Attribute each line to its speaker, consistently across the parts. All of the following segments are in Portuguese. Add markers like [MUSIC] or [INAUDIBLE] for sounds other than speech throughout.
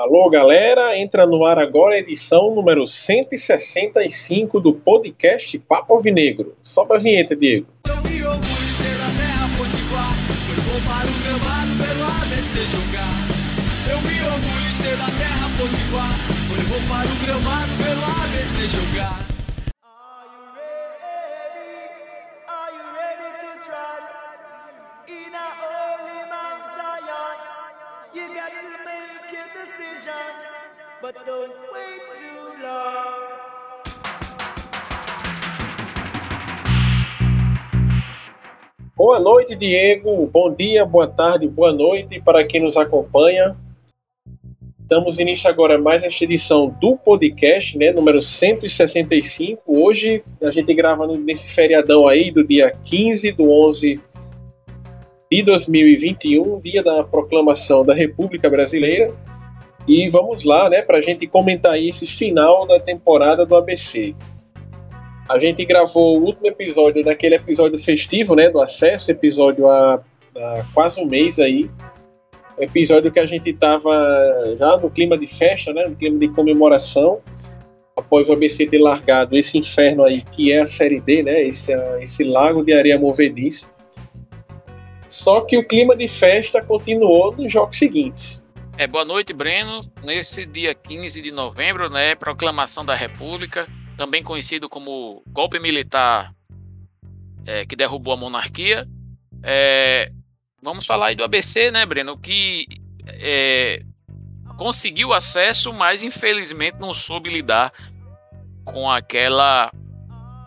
Speaker 1: Alô, galera, entra no ar agora a edição número 165 do podcast Papo Alvinegro. Sobe a vinheta, Diego.
Speaker 2: Eu me orgulho ser da terra potiguar. Vou para o gramado pelo ABC jogar.
Speaker 1: Boa noite, Diego. Bom dia, boa tarde, boa noite para quem nos acompanha. Damos início agora a mais esta edição do podcast, né, número 165. Hoje a gente grava nesse feriadão aí do dia 15 do 11 de 2021, dia da proclamação da República Brasileira. E vamos lá, né, para a gente comentar esse final da temporada do ABC. A gente gravou o último episódio daquele episódio festivo, né, do acesso, episódio há, há quase um mês aí. Episódio que a gente estava já no clima de festa, né, no clima de comemoração, após o ABC ter largado esse inferno aí que é a Série D, né, esse, esse lago de areia movediça. Só que o clima de festa continuou nos jogos seguintes.
Speaker 3: É, boa noite, Breno. Nesse dia 15 de novembro, né, proclamação da República, também conhecido como golpe militar é, que derrubou a monarquia. É, vamos falar aí do ABC, né, Breno, que é, conseguiu acesso, mas infelizmente não soube lidar com aquela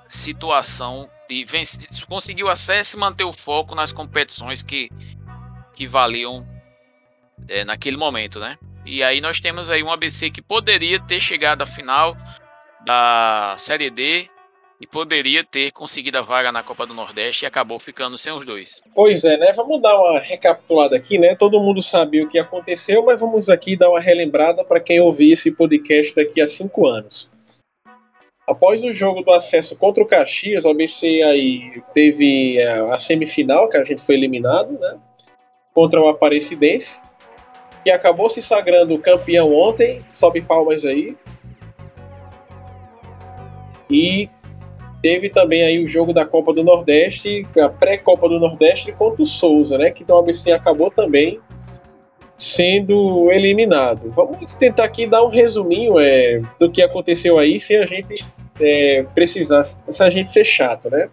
Speaker 3: situação de vencer, conseguiu acesso e manter o foco nas competições que, que valiam é, naquele momento, né? E aí nós temos aí um ABC que poderia ter chegado à final da Série D e poderia ter conseguido a vaga na Copa do Nordeste e acabou ficando sem os dois.
Speaker 1: Pois é, né? Vamos dar uma recapitulada aqui, né? Todo mundo sabe o que aconteceu, mas vamos aqui dar uma relembrada para quem ouvir esse podcast daqui a cinco anos. Após o jogo do acesso contra o Caxias, o ABC aí teve a semifinal, que a gente foi eliminado, né? Contra o Aparecidense, que acabou se sagrando campeão ontem. Sobe palmas aí. E teve também aí o jogo da Copa do Nordeste, a pré-Copa do Nordeste contra o Souza, né? Que o ABC acabou também sendo eliminado. Vamos tentar aqui dar um resuminho é, do que aconteceu aí, sem a gente é, precisar, se a gente ser chato, né?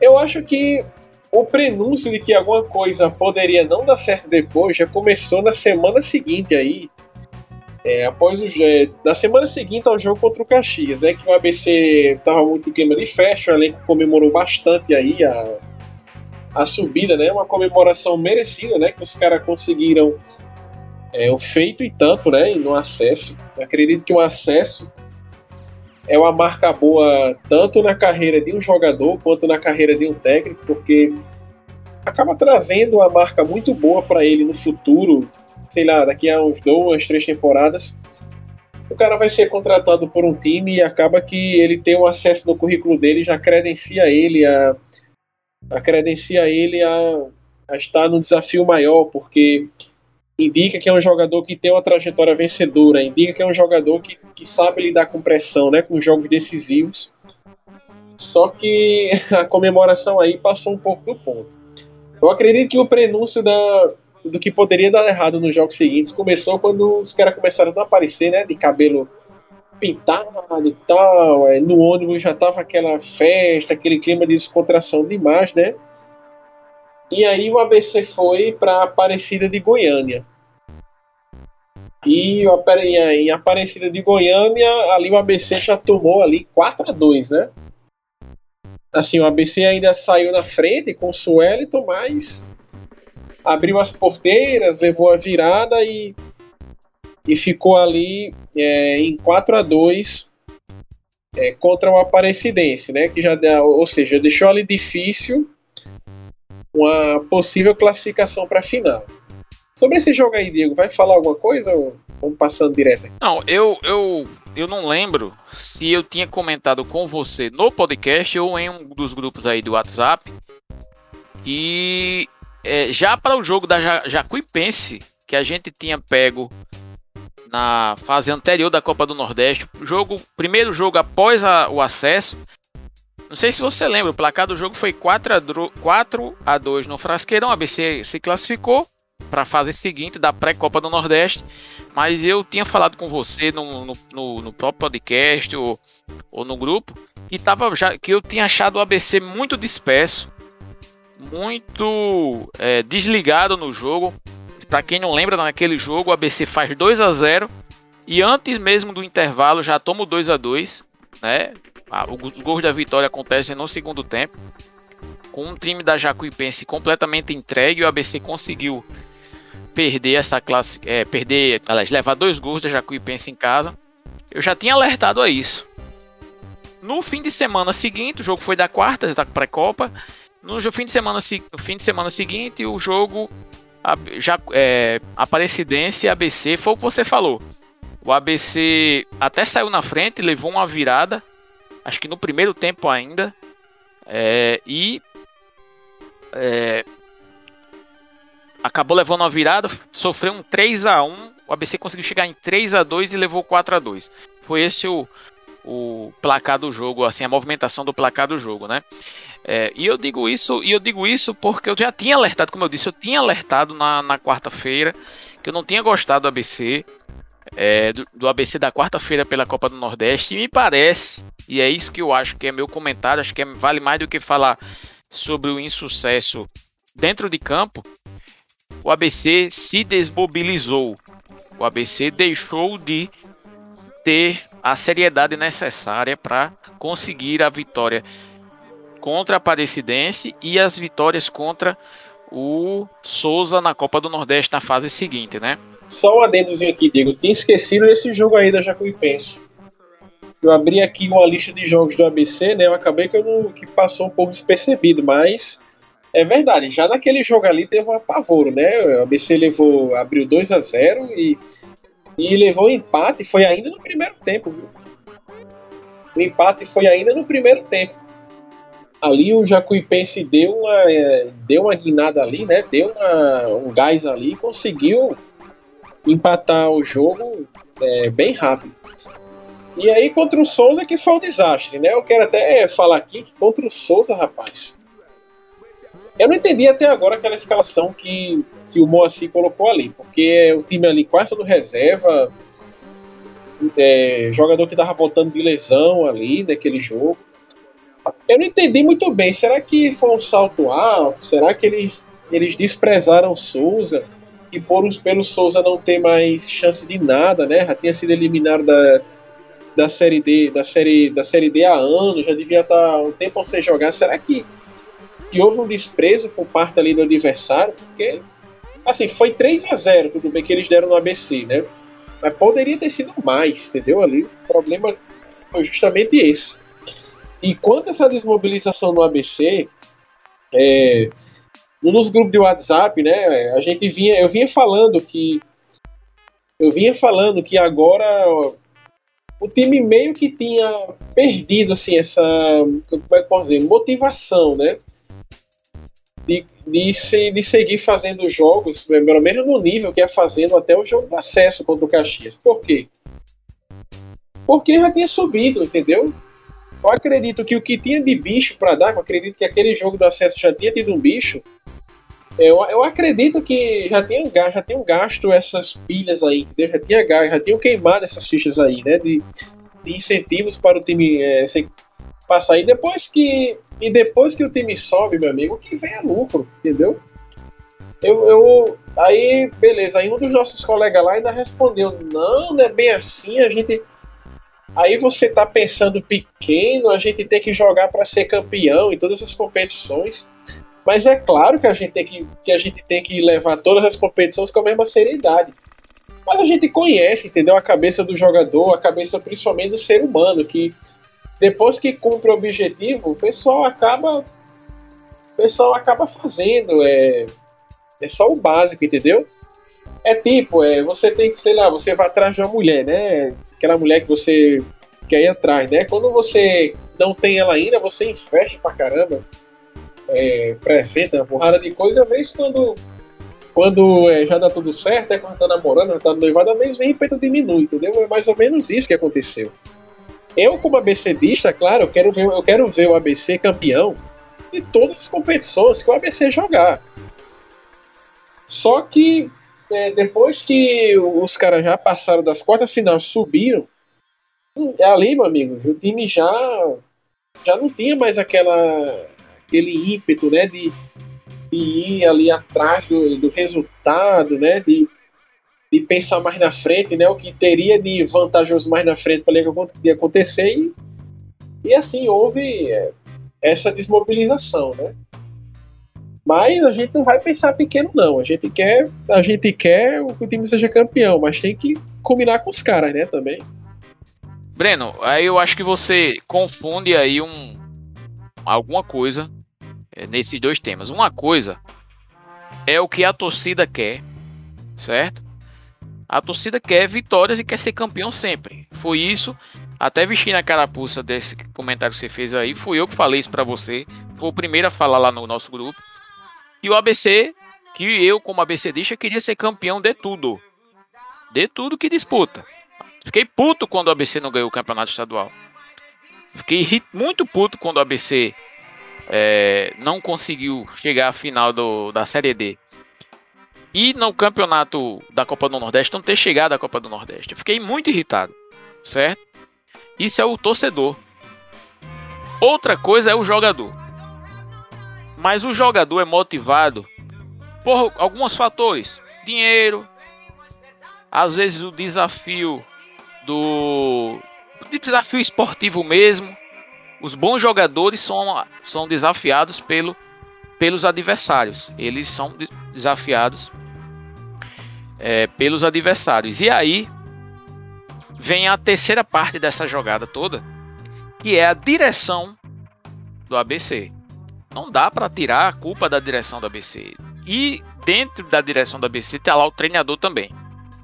Speaker 1: Eu acho que o prenúncio de que alguma coisa poderia não dar certo depois já começou na semana seguinte aí, é, após o é, na semana seguinte ao jogo contra o Caxias, é que o ABC estava muito em de festa, o elenco comemorou bastante aí a, a subida, né? Uma comemoração merecida, né? Que os caras conseguiram é, o feito e tanto, né? No acesso. Acredito que o acesso é uma marca boa tanto na carreira de um jogador quanto na carreira de um técnico, porque acaba trazendo uma marca muito boa para ele no futuro, sei lá, daqui a uns duas, três temporadas. O cara vai ser contratado por um time e acaba que ele tem um acesso no currículo dele, já credencia ele a, a credencia ele a, a estar no desafio maior, porque indica que é um jogador que tem uma trajetória vencedora, indica que é um jogador que, que sabe lidar com pressão, né, com jogos decisivos. Só que [LAUGHS] a comemoração aí passou um pouco do ponto. Eu acredito que o prenúncio da, do que poderia dar errado nos jogos seguintes começou quando os caras começaram a aparecer, né, de cabelo pintado e tal, é, no ônibus já tava aquela festa, aquele clima de descontração demais, né? E aí o ABC foi para Aparecida de Goiânia. E em Aparecida de Goiânia, ali o ABC já tomou ali 4 a 2 né? Assim, o ABC ainda saiu na frente com o Suelito, mas abriu as porteiras, levou a virada e, e ficou ali é, em 4 a 2 é, contra o Aparecidense, né? Que já, ou seja, deixou ali difícil uma possível classificação para a final. Sobre esse jogo aí, Diego, vai falar alguma coisa ou vamos passando direto?
Speaker 3: Não, eu, eu, eu não lembro se eu tinha comentado com você no podcast ou em um dos grupos aí do WhatsApp que é, já para o jogo da Jacuipense, que a gente tinha pego na fase anterior da Copa do Nordeste. Jogo, primeiro jogo após a, o acesso. Não sei se você lembra, o placar do jogo foi 4 a, 4 a 2 no Frasqueirão. A ABC se classificou para a fase seguinte da pré-Copa do Nordeste. Mas eu tinha falado com você no, no, no, no próprio podcast ou, ou no grupo que, tava já, que eu tinha achado o ABC muito disperso, muito é, desligado no jogo. Para quem não lembra, naquele jogo o ABC faz 2 a 0 e antes mesmo do intervalo já toma o 2 a 2 né? Os gols da vitória acontecem no segundo tempo. Com um time da Jacuipense completamente entregue, o ABC conseguiu perder essa classe, é, perder, aliás, levar dois gols da Jacuipense em casa. Eu já tinha alertado a isso. No fim de semana seguinte, o jogo foi da quarta, da pré-copa. No fim de semana, no fim de semana seguinte, o jogo já é, Aparecidense e ABC foi o que você falou. O ABC até saiu na frente, levou uma virada, acho que no primeiro tempo ainda, é, e é, acabou levando uma virada, sofreu um 3 a 1 o ABC conseguiu chegar em 3 a 2 e levou 4 a 2 Foi esse o, o placar do jogo, assim, a movimentação do placar do jogo, né? É, e eu digo isso, e eu digo isso porque eu já tinha alertado, como eu disse, eu tinha alertado na, na quarta-feira que eu não tinha gostado do ABC, é, do, do, ABC da quarta-feira pela Copa do Nordeste, e me parece, e é isso que eu acho que é meu comentário, acho que é, vale mais do que falar sobre o insucesso dentro de campo, o ABC se desmobilizou. O ABC deixou de ter a seriedade necessária para conseguir a vitória contra a Aparecidense e as vitórias contra o Souza na Copa do Nordeste na fase seguinte, né?
Speaker 1: Só um adendozinho aqui, Diego. tinha esquecido desse jogo aí da Jacuipense. Eu abri aqui uma lista de jogos do ABC, né? Eu acabei que, eu não, que passou um pouco despercebido, mas é verdade, já naquele jogo ali teve um apavoro, né? O ABC levou, abriu 2 a 0 e, e levou empate, foi ainda no primeiro tempo, viu? O empate foi ainda no primeiro tempo. Ali o Jacuipense deu uma, é, deu uma guinada ali, né? Deu uma, um gás ali e conseguiu empatar o jogo é, bem rápido. E aí contra o Souza que foi um desastre, né? Eu quero até falar aqui que contra o Souza, rapaz, eu não entendi até agora aquela escalação que, que o Moacir colocou ali, porque o time ali quase todo reserva, é, jogador que tava voltando de lesão ali naquele jogo. Eu não entendi muito bem. Será que foi um salto alto? Será que eles, eles desprezaram Souza? E por os, pelo Souza não ter mais chance de nada, né? Já tinha sido eliminado da, da série D, da série da série D há anos, já devia estar tá um tempo sem jogar. Será que que houve um desprezo por parte ali do adversário, porque assim, foi 3 a 0 tudo bem que eles deram no ABC, né? Mas poderia ter sido mais, entendeu? Ali o problema foi justamente esse. E quanto a essa desmobilização no ABC, é, nos grupos de WhatsApp, né, a gente vinha, eu vinha falando que eu vinha falando que agora o time meio que tinha perdido assim essa, como é que posso dizer, motivação, né? de, de, se, de seguir fazendo jogos, pelo menos no nível que é fazendo até o jogo do acesso contra o Caxias. Por quê? Porque já tinha subido, entendeu? Eu acredito que o que tinha de bicho para dar, eu acredito que aquele jogo do acesso já tinha tido um bicho. Eu, eu acredito que já tinham, já tinham gasto essas pilhas aí, entendeu? Já, tinha, já tinham queimado essas fichas aí, né? De, de incentivos para o time é, passar. E depois que e depois que o time sobe, meu amigo, que vem é lucro, entendeu? Eu, eu, aí, beleza, aí um dos nossos colegas lá ainda respondeu: não, não é bem assim, a gente. Aí você tá pensando pequeno, a gente tem que jogar para ser campeão em todas as competições. Mas é claro que a gente tem que, que a gente tem que levar todas as competições com a mesma seriedade. Mas a gente conhece, entendeu? A cabeça do jogador, a cabeça principalmente do ser humano, que depois que cumpre o objetivo, o pessoal acaba o pessoal acaba fazendo é, é só o básico, entendeu? É tipo, é, você tem que, sei lá, você vai atrás de uma mulher, né? Aquela mulher que você quer ir atrás, né? Quando você não tem ela ainda, você investe pra caramba, é, apresenta uma porrada de coisa, vez quando quando é, já dá tudo certo, é quando tá namorando, já tá noivado, a vez vem peito diminui, entendeu? É mais ou menos isso que aconteceu. Eu, como ABCdista, claro, eu quero ver, eu quero ver o ABC campeão de todas as competições que o ABC jogar. Só que é, depois que os caras já passaram das quartas finais, subiram, hum, ali, meu amigo, o time já já não tinha mais aquela aquele ímpeto, né, de, de ir ali atrás do, do resultado, né, de, de pensar mais na frente, né, o que teria de vantajoso mais na frente para que acontecer e, e assim houve é, essa desmobilização, né. Mas a gente não vai pensar pequeno não, a gente quer a gente quer que o time seja campeão, mas tem que combinar com os caras, né, também.
Speaker 3: Breno, aí eu acho que você confunde aí um alguma coisa é, nesses dois temas. Uma coisa é o que a torcida quer, certo? A torcida quer vitórias e quer ser campeão sempre. Foi isso, até vestindo a carapuça desse comentário que você fez aí, fui eu que falei isso para você. Foi o primeiro a falar lá no nosso grupo. Que o ABC, que eu como ABCdista queria ser campeão de tudo. De tudo que disputa. Fiquei puto quando o ABC não ganhou o campeonato estadual. Fiquei muito puto quando o ABC é, não conseguiu chegar à final do, da Série D. E no campeonato da Copa do Nordeste não ter chegado à Copa do Nordeste. Eu fiquei muito irritado, certo? Isso é o torcedor. Outra coisa é o jogador. Mas o jogador é motivado por alguns fatores: dinheiro, às vezes o desafio do de desafio esportivo mesmo. Os bons jogadores são, são desafiados pelo, pelos adversários. Eles são desafiados é, pelos adversários. E aí vem a terceira parte dessa jogada toda, que é a direção do ABC. Não dá para tirar a culpa da direção do ABC. E dentro da direção do ABC está lá o treinador também,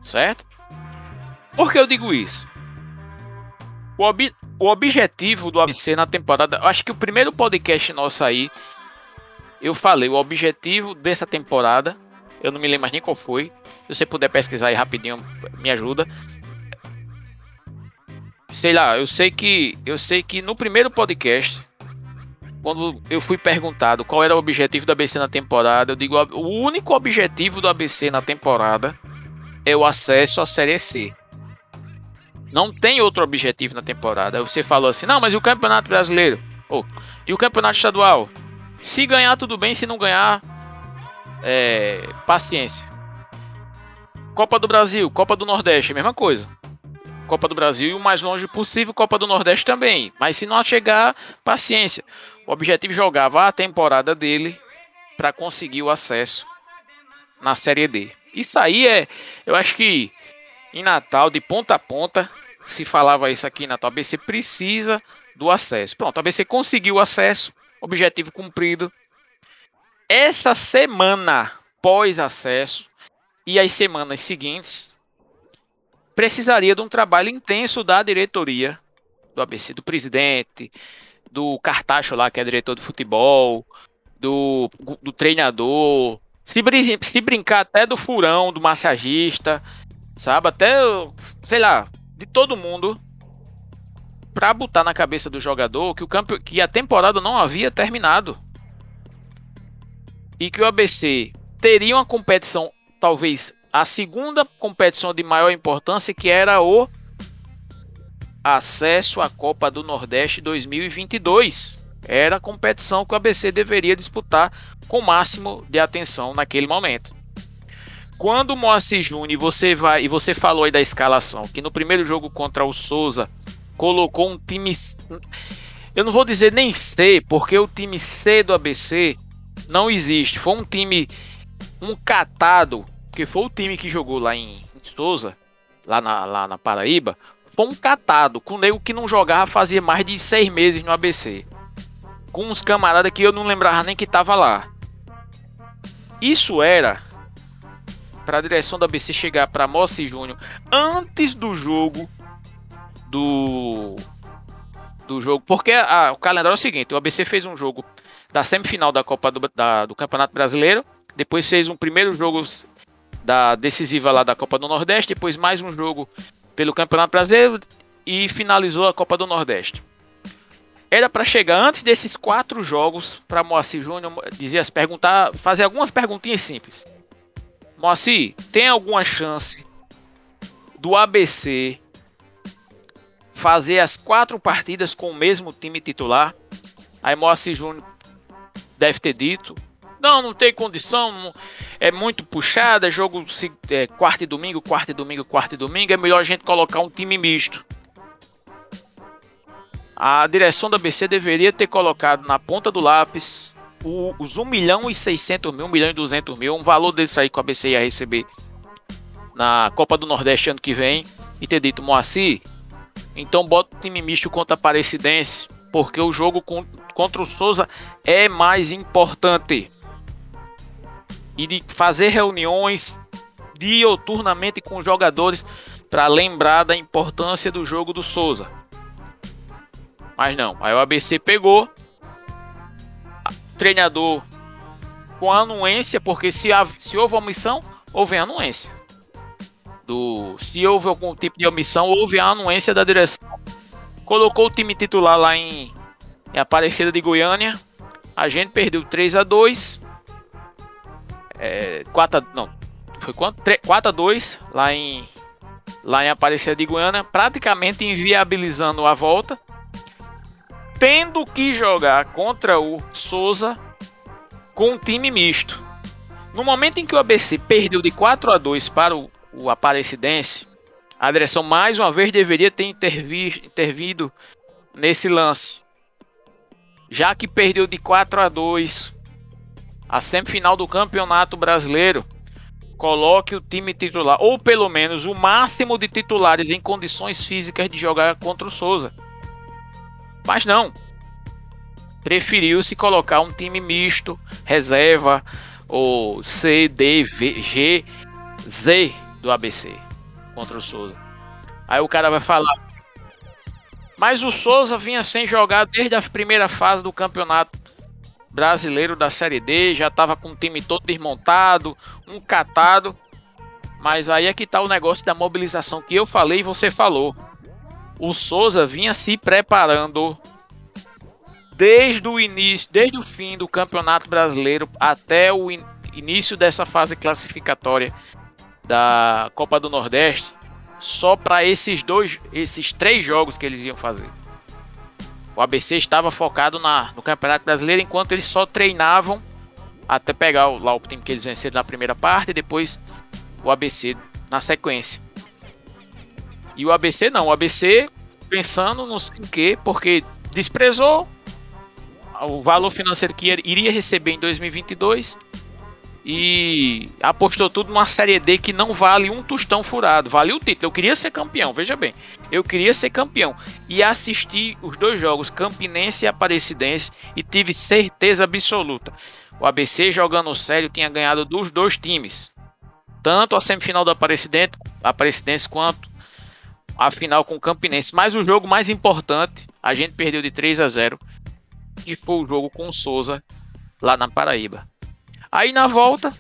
Speaker 3: certo? Por que eu digo isso? O, ob o objetivo do ABC na temporada, acho que o primeiro podcast nosso aí, eu falei, o objetivo dessa temporada, eu não me lembro mais nem qual foi. Se você puder pesquisar aí rapidinho, me ajuda. Sei lá, eu sei que eu sei que no primeiro podcast, quando eu fui perguntado qual era o objetivo do ABC na temporada, eu digo o único objetivo do ABC na temporada é o acesso à Série C. Não tem outro objetivo na temporada. Você falou assim, não, mas e o Campeonato Brasileiro? Oh, e o Campeonato Estadual? Se ganhar, tudo bem. Se não ganhar, é, paciência. Copa do Brasil, Copa do Nordeste, mesma coisa. Copa do Brasil e o mais longe possível, Copa do Nordeste também. Mas se não chegar, paciência. O objetivo jogava a temporada dele para conseguir o acesso na Série D. Isso aí é, eu acho que em Natal, de ponta a ponta, se falava isso aqui na ABC precisa do acesso. Pronto, a ABC conseguiu o acesso, objetivo cumprido. Essa semana pós-acesso e as semanas seguintes, precisaria de um trabalho intenso da diretoria do ABC, do presidente, do Cartacho lá, que é diretor de futebol, do, do treinador, se, se brincar até do furão, do massagista, sabe? Até, sei lá, de todo mundo para botar na cabeça do jogador que o campo que a temporada não havia terminado e que o ABC teria uma competição, talvez a segunda competição de maior importância, que era o acesso à Copa do Nordeste 2022. Era a competição que o ABC deveria disputar com o máximo de atenção naquele momento quando o Moacir Júnior, você vai e você falou aí da escalação, que no primeiro jogo contra o Souza colocou um time eu não vou dizer nem C, porque o time C do ABC não existe. Foi um time um catado, que foi o time que jogou lá em, Souza, lá na, lá na Paraíba, um catado, com nego que não jogava fazia mais de seis meses no ABC. Com uns camaradas que eu não lembrava nem que tava lá. Isso era para a direção da ABC chegar para Mossi Júnior antes do jogo do do jogo, porque a, o calendário é o seguinte: o ABC fez um jogo da semifinal da Copa do, da, do Campeonato Brasileiro Depois fez um primeiro jogo da decisiva lá da Copa do Nordeste, depois mais um jogo pelo Campeonato Brasileiro e finalizou a Copa do Nordeste. Era para chegar antes desses quatro jogos para Moacir Júnior dizer perguntar, fazer algumas perguntinhas simples. Moacir, tem alguma chance do ABC fazer as quatro partidas com o mesmo time titular? Aí Moacir Júnior deve ter dito não, não tem condição, é muito puxada, jogo é, quarta e domingo, quarta e domingo, quarta e domingo, é melhor a gente colocar um time misto. A direção da BC deveria ter colocado na ponta do lápis os 1 milhão e 600 mil, 1 milhão e 200 mil, um valor desse aí que a BC ia receber na Copa do Nordeste ano que vem, e ter dito, Moacir, então bota o time misto contra a Aparecidense, porque o jogo contra o Souza é mais importante e de fazer reuniões dioturnamente com os jogadores para lembrar da importância do jogo do Souza. Mas não, aí o ABC pegou treinador com anuência, porque se, se houve omissão, houve anuência. Do, se houve algum tipo de omissão, houve a anuência da direção. Colocou o time titular lá em, em Aparecida de Goiânia. A gente perdeu 3 a 2 é, 4 a, não, foi quanto? 3, 4 a 2 lá em lá em Aparecida de Goiânia, praticamente inviabilizando a volta, tendo que jogar contra o Souza com um time misto. No momento em que o ABC perdeu de 4 a 2 para o, o Aparecidense, a direção mais uma vez deveria ter intervi, intervido nesse lance. Já que perdeu de 4 a 2 a semifinal do Campeonato Brasileiro, coloque o time titular, ou pelo menos o máximo de titulares em condições físicas de jogar contra o Souza. Mas não. Preferiu-se colocar um time misto, reserva, ou C, D, V, G, Z do ABC contra o Souza. Aí o cara vai falar. Mas o Souza vinha sem jogar desde a primeira fase do campeonato brasileiro da Série D, já estava com o time todo desmontado, um catado. Mas aí é que tá o negócio da mobilização que eu falei e você falou. O Souza vinha se preparando desde o início, desde o fim do Campeonato Brasileiro até o in início dessa fase classificatória da Copa do Nordeste, só para esses dois, esses três jogos que eles iam fazer. O ABC estava focado na, no Campeonato Brasileiro enquanto eles só treinavam até pegar o, lá o time que eles venceram na primeira parte e depois o ABC na sequência. E o ABC não, o ABC pensando no sei que, porque desprezou o valor financeiro que iria receber em 2022 e apostou tudo numa Série D que não vale um tostão furado, vale o título. Eu queria ser campeão, veja bem, eu queria ser campeão e assisti os dois jogos, Campinense e Aparecidense, e tive certeza absoluta. O ABC jogando sério tinha ganhado dos dois times, tanto a semifinal do Aparecidense, Aparecidense quanto a final com o Campinense. Mas o jogo mais importante, a gente perdeu de 3 a 0, que foi o jogo com o Souza lá na Paraíba. Aí na volta,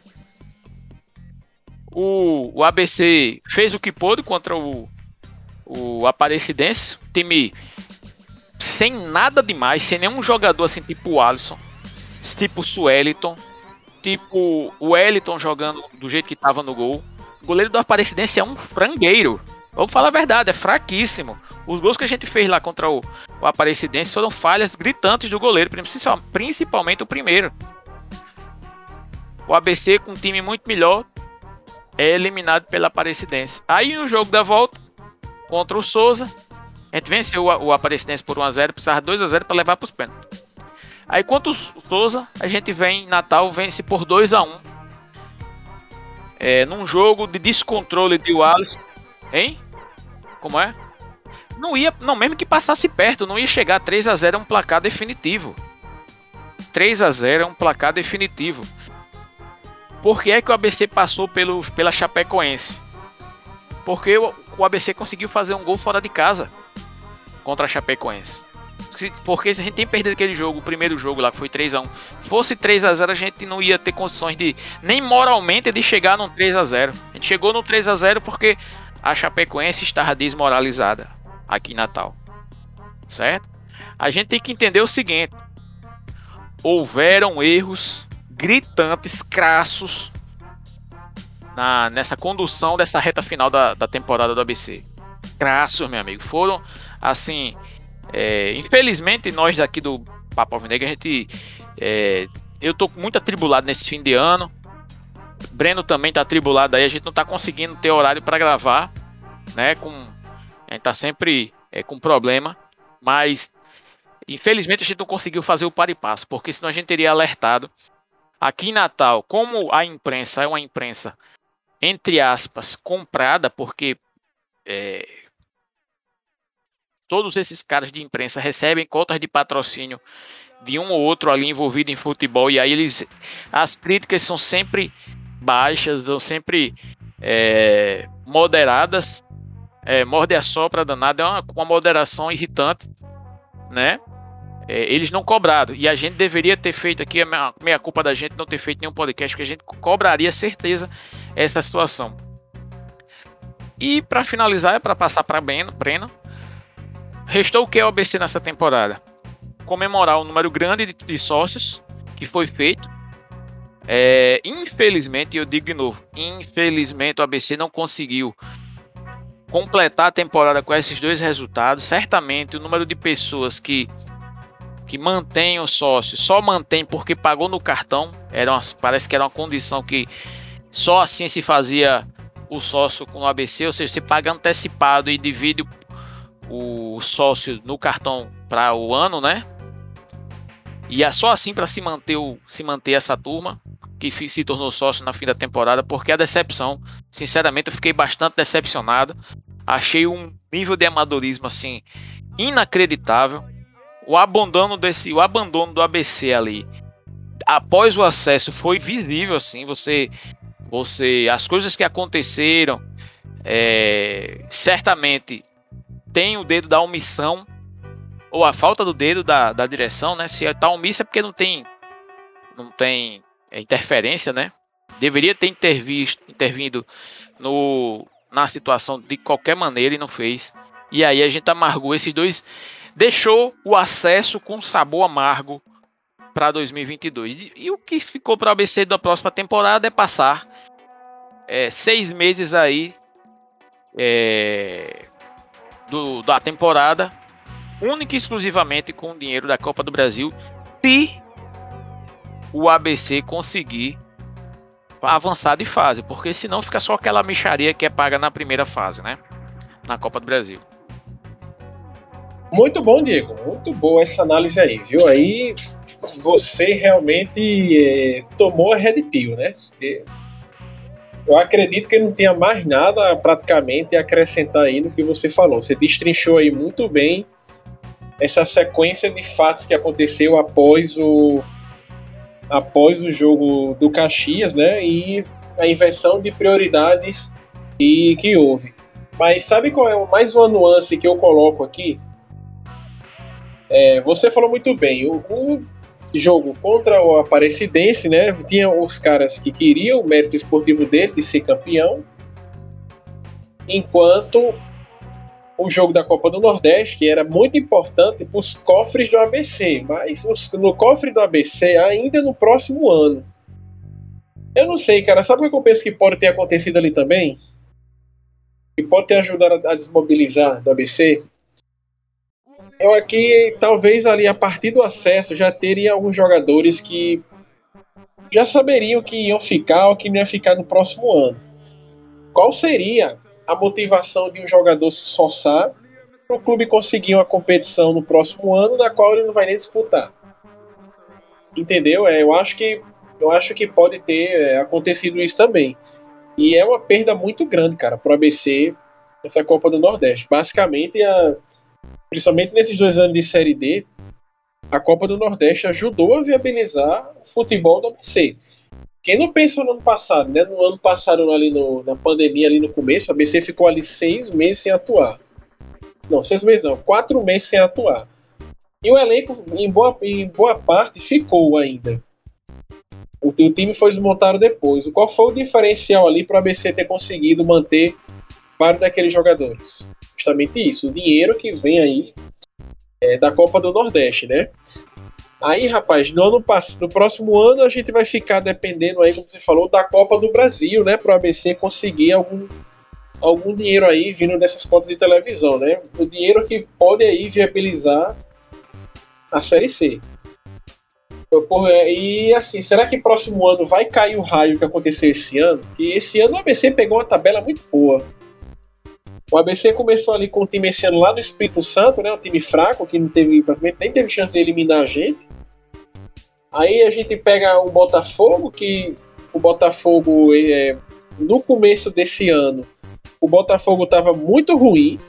Speaker 3: o, o ABC fez o que pôde contra o, o Aparecidense. Time sem nada demais, sem nenhum jogador assim, tipo o Alisson, tipo o Sueliton, tipo o Wellington jogando do jeito que estava no gol. O goleiro do Aparecidense é um frangueiro. Vamos falar a verdade, é fraquíssimo. Os gols que a gente fez lá contra o, o Aparecidense foram falhas gritantes do goleiro, principalmente o primeiro. O ABC, com um time muito melhor, é eliminado pela Aparecidense. Aí no jogo da volta, contra o Souza, a gente venceu o Aparecidense por 1x0, precisava 2x0 para levar para os pênaltis. Aí contra o Souza, a gente vem em Natal, vence por 2x1. É, num jogo de descontrole de Wallace. Hein? Como é? Não ia, não, mesmo que passasse perto, não ia chegar 3 a 0 é um placar definitivo. 3 a 0 é um placar definitivo. Por que é que o ABC passou pelo, pela Chapecoense? Porque o, o ABC conseguiu fazer um gol fora de casa contra a Chapecoense. Se- Porque se a gente tem perdido aquele jogo, o primeiro jogo lá, que foi 3x1, fosse 3x0, a gente não ia ter condições de, nem moralmente, de chegar num 3x0. A gente chegou no 3x0 porque a Chapecoense estava desmoralizada aqui em Natal. Certo? A gente tem que entender o seguinte: houveram erros gritantes, crassos na, nessa condução dessa reta final da, da temporada do ABC. Crassos, meu amigo. Foram, assim. é, infelizmente, nós daqui do Papo Alvinegro, a gente. é, eu tô muito atribulado nesse fim de ano. Breno também tá atribulado aí. A gente não tá conseguindo ter horário para gravar, né? Com, a gente tá sempre é, com problema. Mas, infelizmente, a gente não conseguiu fazer o par e passo, porque senão a gente teria alertado. Aqui em Natal, como a imprensa é uma imprensa, entre aspas, comprada, porque é, todos esses caras de imprensa recebem cotas de patrocínio de um ou outro ali envolvido em futebol, e aí eles. As críticas são sempre baixas, são sempre é, moderadas. É, morde a sopra danada, é uma, uma moderação irritante, né? É, eles não cobraram. E a gente deveria ter feito aqui, a minha culpa da gente não ter feito nenhum podcast, porque a gente cobraria certeza essa situação. E para finalizar, é para passar para Breno, restou o que é o ABC nessa temporada? Comemorar o número grande de, de sócios que foi feito. É, infelizmente, eu digo de novo, infelizmente o ABC não conseguiu completar a temporada com esses dois resultados. Certamente o número de pessoas que que mantém o sócio, só mantém porque pagou no cartão. Era uma, parece que era uma condição que só assim se fazia o sócio com o ABC, ou seja, você paga antecipado e divide o, sócio no cartão para o ano, né? E é só assim para se manter o, se manter essa turma que se tornou sócio na fim da temporada, porque a decepção, sinceramente, eu fiquei bastante decepcionado. Achei um nível de amadorismo assim inacreditável o abandono desse o abandono do ABC ali. Após o acesso foi visível assim você você as coisas que aconteceram é, certamente tem o dedo da omissão ou a falta do dedo da, da direção né? Se tá omissa é porque não tem não tem é, interferência né? Deveria ter intervisto, intervindo no na situação de qualquer maneira e não fez. E aí a gente amargou esses dois deixou o acesso com sabor amargo para 2022. E, o que ficou para o ABC da próxima temporada é passar é, seis meses aí é, do, da temporada, única e exclusivamente com o dinheiro da Copa do Brasil, se o ABC conseguir avançar de fase, porque senão fica só aquela micharia que é paga na primeira fase, né? Na Copa do Brasil.
Speaker 1: Muito bom, Diego. Muito boa essa análise aí, viu? Aí você realmente é, tomou a Red Pill, né? Porque eu acredito que não tenha mais nada praticamente acrescentar aí no que você falou. Você destrinchou aí muito bem essa sequência de fatos que aconteceu após o após o jogo do Caxias, né? E a inversão de prioridades e que houve. Mas sabe qual é mais uma nuance que eu coloco aqui? É, você falou muito bem. O, o, jogo contra o Aparecidense, né? Tinha os caras que queriam o mérito esportivo dele de ser campeão, enquanto o jogo da Copa do Nordeste era muito importante para os cofres do ABC, mas os, no cofre do ABC ainda no próximo ano. Eu não sei, cara. Sabe o que eu penso que pode ter acontecido ali também? Que pode ter ajudado a, desmobilizar do ABC? Eu aqui, talvez ali a partir do acesso, já teria alguns jogadores que já saberiam que iam ficar ou que não ia ficar no próximo ano. Qual seria a motivação de um jogador se esforçar para o clube conseguir uma competição no próximo ano, na qual ele não vai nem disputar? Entendeu? É, eu acho que eu acho que pode ter é, acontecido isso também. E é uma perda muito grande, cara, para o ABC essa Copa do Nordeste. Basicamente, a, principalmente nesses dois anos de Série D, a Copa do Nordeste ajudou a viabilizar o futebol do ABC. Quem não pensou no ano passado, né? No ano passado, ali no, na pandemia, ali no começo, a ABC ficou ali seis meses sem atuar. Não, seis meses não, quatro meses sem atuar. E o elenco, em boa, em boa parte, ficou ainda. O, o time foi desmontado depois. Qual foi o diferencial ali para o ABC ter conseguido manter vários daqueles jogadores? Justamente isso, o dinheiro que vem aí é, da Copa do Nordeste, né? Aí, rapaz, no, ano, no próximo ano a gente vai ficar dependendo aí, como você falou, da Copa do Brasil, né? Para o ABC conseguir algum, algum dinheiro aí vindo dessas contas de televisão, né? O dinheiro que pode aí viabilizar a Série C. E assim, será que próximo ano vai cair o raio que aconteceu esse ano? Que esse ano o ABC pegou uma tabela muito boa. O ABC começou ali com o time esse ano lá do Espírito Santo, né? Um time fraco, que não teve, nem teve chance de eliminar a gente. Aí a gente pega o Botafogo, que o Botafogo, é, no começo desse ano, o Botafogo estava muito ruim.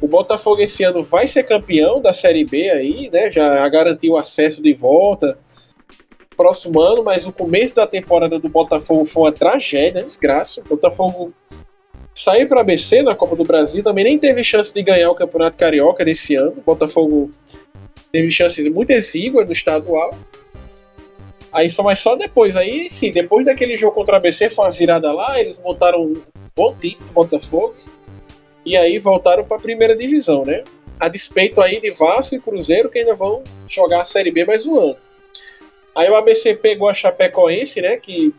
Speaker 1: O Botafogo esse ano vai ser campeão da Série B aí, né? Já garantiu o acesso de volta próximo ano, mas o começo da temporada do Botafogo foi uma tragédia, desgraça. O Botafogo saiu para ABC na Copa do Brasil, também nem teve chance de ganhar o Campeonato Carioca desse ano. O Botafogo teve chances muito exíguas no estadual. Aí só, mas só depois, aí sim, depois daquele jogo contra a ABC, foi uma virada lá, eles montaram um bom time do Botafogo e aí voltaram para a primeira divisão, né? A despeito aí de Vasco e Cruzeiro que ainda vão jogar a Série B mais um ano. Aí o ABC pegou a Chapecoense, né? Que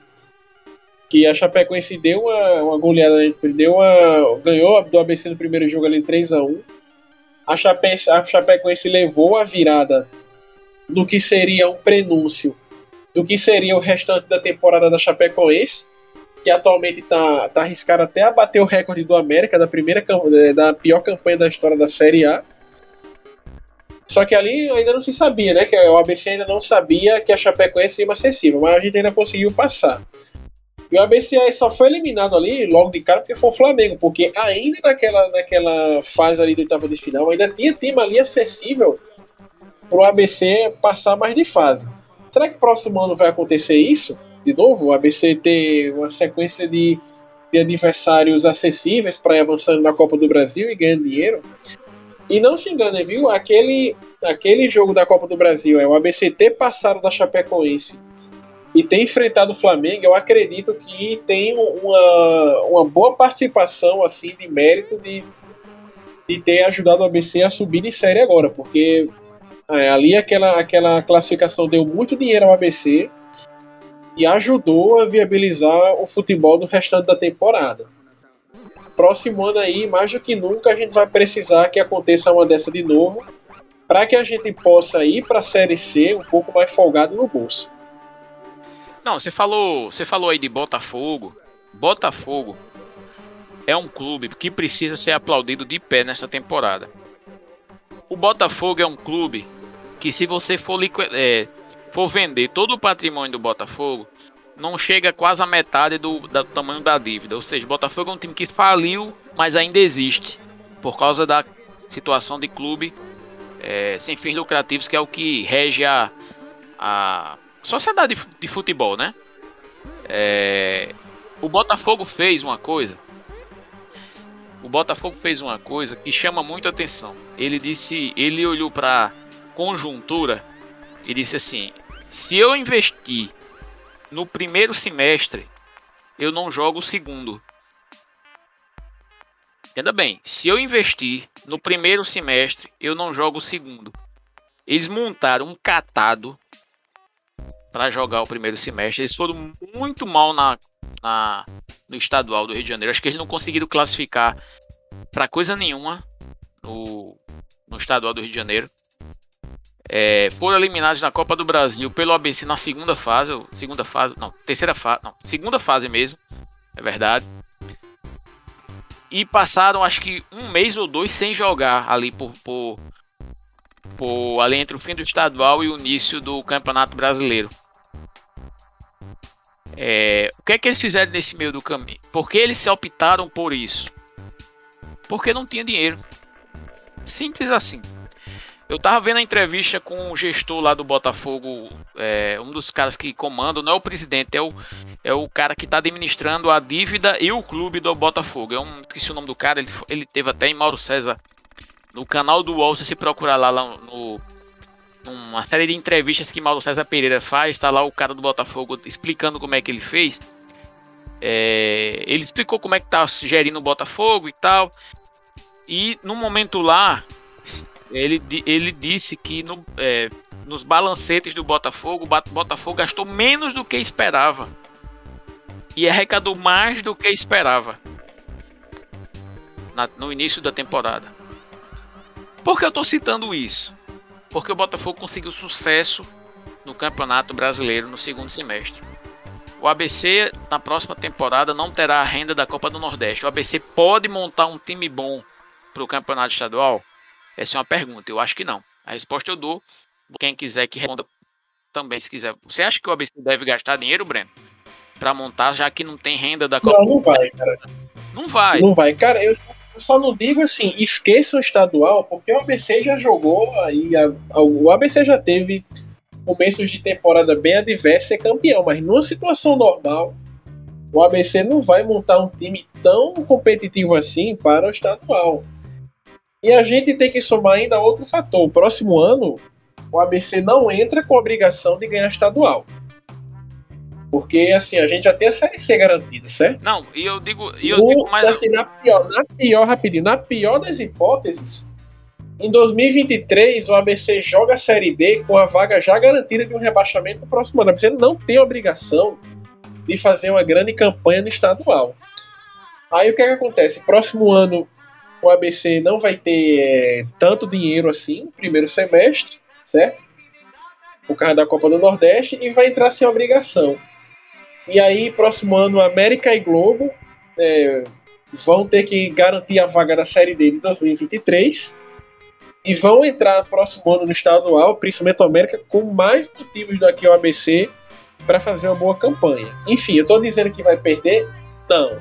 Speaker 1: que a Chapecoense deu uma, uma goleada, deu uma, ganhou do ABC no primeiro jogo ali 3 a 1 a, Chape, a Chapecoense levou a virada do que seria um prenúncio do que seria o restante da temporada da Chapecoense, que atualmente está tá arriscado até a bater o recorde do América da primeira da pior campanha da história da Série A. Só que ali ainda não se sabia, né? Que o ABC ainda não sabia que a Chapecoense ia acessível, mas a gente ainda conseguiu passar. E o ABC só foi eliminado ali logo de cara porque foi o Flamengo, porque ainda naquela, naquela fase ali do oitava de final, ainda tinha time ali acessível para o ABC passar mais de fase. Será que próximo ano vai acontecer isso? De novo, o ABC ter uma sequência de, de adversários acessíveis para ir avançando na Copa do Brasil e ganhando dinheiro? E não se engane, viu? Aquele, aquele jogo da Copa do Brasil é o ABC ter passado da Chapecoense e ter enfrentado o Flamengo, eu acredito que tem uma, uma boa participação assim de mérito de, de ter ajudado o ABC a subir de série agora, porque é, ali aquela, aquela classificação deu muito dinheiro ao ABC e ajudou a viabilizar o futebol do restante da temporada. Próximo ano aí, mais do que nunca, a gente vai precisar que aconteça uma dessa de novo para que a gente possa ir para a Série C um pouco mais folgado no bolso.
Speaker 3: Não, você falou, você falou aí de Botafogo. Botafogo é um clube que precisa ser aplaudido de pé nessa temporada. O Botafogo é um clube que se você for, é, for vender todo o patrimônio do Botafogo, não chega quase a metade do, do tamanho da dívida. Ou seja, o Botafogo é um time que faliu, mas ainda existe por causa da situação de clube é, sem fins lucrativos, que é o que rege a, a sociedade de futebol, né? É, o Botafogo fez uma coisa. O Botafogo fez uma coisa que chama muito atenção. Ele disse, ele olhou para conjuntura e disse assim: se eu investir no primeiro semestre, eu não jogo o segundo. Entenda bem, se eu investir no primeiro semestre, eu não jogo o segundo. Eles montaram um catado para jogar o primeiro semestre. Eles foram muito mal na, na, no estadual do Rio de Janeiro. Acho que eles não conseguiram classificar para coisa nenhuma no, no estadual do Rio de Janeiro. É, foram eliminados na Copa do Brasil pelo ABC na segunda fase, segunda fase, não, terceira fase, não, segunda fase mesmo, é verdade. E passaram acho que um mês ou dois sem jogar ali por, por, por ali entre o fim do estadual e o início do Campeonato Brasileiro. É, o que é que eles fizeram nesse meio do caminho? Por que eles se optaram por isso? Porque não tinha dinheiro. Simples assim. Eu tava vendo a entrevista com o gestor lá do Botafogo, é, um dos caras que comanda, não é o presidente, é o, é o cara que tá administrando a dívida e o clube do Botafogo. É um, esqueci o nome do cara, ele, ele teve até em Mauro César no canal do UOL, se você procurar lá, lá no, uma série de entrevistas que Mauro César Pereira faz, está lá o cara do Botafogo explicando como é que ele fez. É, ele explicou como é que tá gerindo o Botafogo e tal. E no momento lá, ele, ele disse que no, é, nos balancetes do Botafogo, o Botafogo gastou menos do que esperava. E arrecadou mais do que esperava. Na, no início da temporada. Por que eu estou citando isso? Porque o Botafogo conseguiu sucesso no Campeonato Brasileiro no segundo semestre. O ABC na próxima temporada não terá a renda da Copa do Nordeste. O ABC pode montar um time bom para o Campeonato Estadual? Essa é uma pergunta. Eu acho que não. A resposta eu dou. Quem quiser que responda também, se quiser. Você acha que o ABC deve gastar dinheiro, Breno? Para montar, já que não tem renda da Copa?
Speaker 1: Não, não vai, cara.
Speaker 3: Não vai.
Speaker 1: Não vai. Cara, eu só não digo assim, esqueça o estadual, porque o ABC já jogou a, o ABC já teve começos de temporada bem adverso ser campeão, mas numa situação normal, o ABC não vai montar um time tão competitivo assim para o estadual. E a gente tem que somar ainda outro fator. O próximo ano, o ABC não entra com a obrigação de ganhar estadual. Porque, assim, a gente já tem a Série C garantida, certo?
Speaker 3: Não, e eu digo, e eu no, digo mais...
Speaker 1: Assim, na pior, na pior, rapidinho, na pior das hipóteses, em 2023, o ABC joga a Série D com a vaga já garantida de um rebaixamento no próximo ano. O ABC não tem obrigação de fazer uma grande campanha no estadual. Aí o que, é que acontece? Próximo ano, o ABC não vai ter é, tanto dinheiro assim primeiro semestre, certo? Por causa da Copa do Nordeste, e vai entrar sem obrigação. E aí, próximo ano, América e Globo é, vão ter que garantir a vaga da Série D de 2023 e vão entrar próximo ano no estadual, principalmente o América, com mais motivos do que o ABC para fazer uma boa campanha. Enfim, eu estou dizendo que vai perder? Não.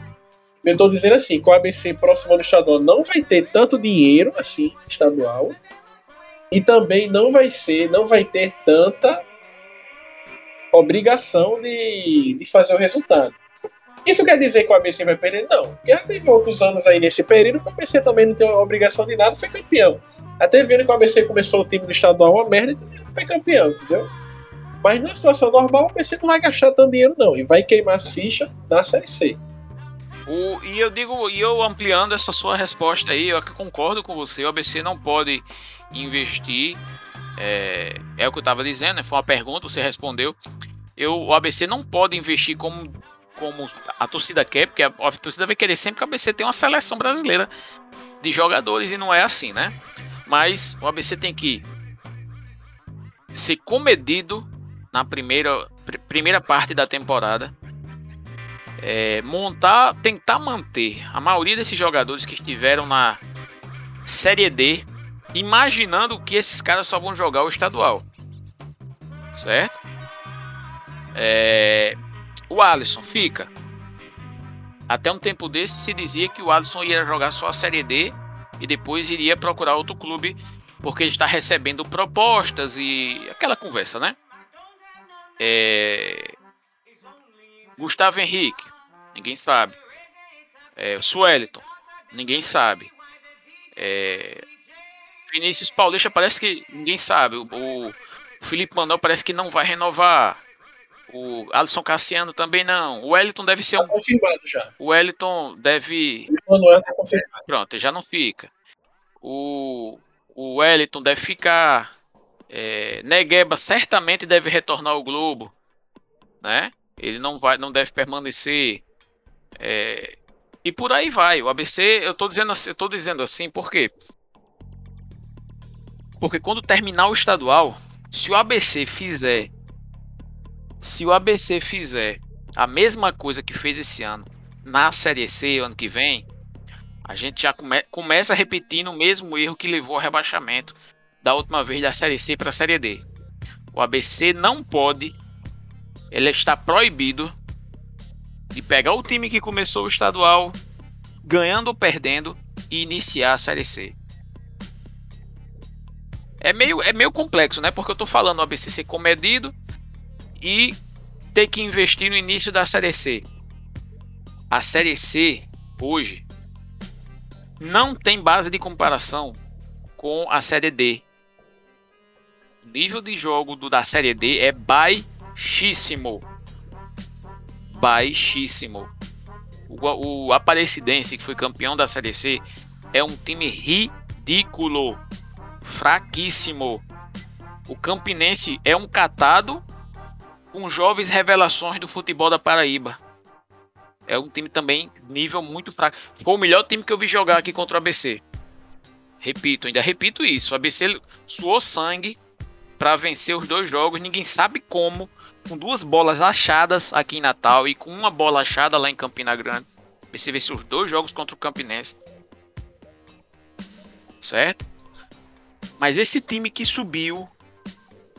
Speaker 1: Eu estou dizendo assim, que o ABC próximo ano estadual não vai ter tanto dinheiro assim estadual e também não vai ser, não vai ter tanta obrigação de, de fazer o resultado. Isso quer dizer que o ABC vai perder? Não. Porque já teve outros anos aí nesse período que o ABC também não tem obrigação de nada, foi campeão. Até vendo que o ABC começou o time do estadual uma merda e foi campeão, entendeu? Mas na situação normal, o ABC não vai gastar tanto dinheiro, não. E vai queimar as fichas na Série C.
Speaker 3: O, e eu digo, e eu ampliando essa sua resposta aí, eu concordo com você, o ABC não pode investir. É, é o que eu estava dizendo, né? foi uma pergunta, você respondeu. Eu, o ABC não pode investir como, como a torcida quer, porque a, a torcida vai querer sempre que o ABC tenha uma seleção brasileira de jogadores e não é assim, né? Mas o ABC tem que ser comedido na primeira, pr primeira parte da temporada. É, montar, tentar manter a maioria desses jogadores que estiveram na Série D, imaginando que esses caras só vão jogar o estadual, certo? É, o Alisson fica. Até um tempo desse se dizia que o Alisson ia jogar só a Série D e depois iria procurar outro clube porque ele está recebendo propostas e aquela conversa, né? É... Gustavo Henrique, ninguém sabe. É, Sueliton, ninguém sabe. É... Vinícius Paulista parece que ninguém sabe. O, o Felipe Manuel parece que não vai renovar. O Alisson Cassiano também não. O Wellington deve ser
Speaker 1: tá um. confirmado já.
Speaker 3: O Wellington deve.
Speaker 1: O Manuel tá confirmado.
Speaker 3: Pronto, já não fica. O, o Wellington deve ficar. É, Negueba certamente deve retornar ao Globo. Né? Ele não vai, não deve permanecer. É, e por aí vai. O ABC, eu tô dizendo assim, eu tô dizendo assim, por quê? Porque quando terminar o estadual, se o ABC fizer se o ABC fizer a mesma coisa que fez esse ano na Série C ano que vem, a gente já come, começa repetindo o mesmo erro que levou ao rebaixamento da última vez da Série C para a Série D. O ABC não pode, ele está proibido de pegar o time que começou o estadual ganhando ou perdendo e iniciar a Série C. É meio, é meio complexo, né? Porque eu tô falando o ABC ser comedido e ter que investir no início da Série C. A Série C, hoje, não tem base de comparação com a Série D. nível de jogo do, da Série D é baixíssimo. Baixíssimo. O, o Aparecidense, que foi campeão da Série C, é um time ridículo. Fraquíssimo. O Campinense é um catado com jovens revelações do futebol da Paraíba. É um time também nível muito fraco. Foi o melhor time que eu vi jogar aqui contra o ABC. Repito, ainda repito isso. O ABC suou sangue para vencer os dois jogos. Ninguém sabe como. Com duas bolas achadas aqui em Natal e com uma bola achada lá em Campina Grande. ABC venceu os dois jogos contra o Campinense. Certo? Mas esse time que subiu,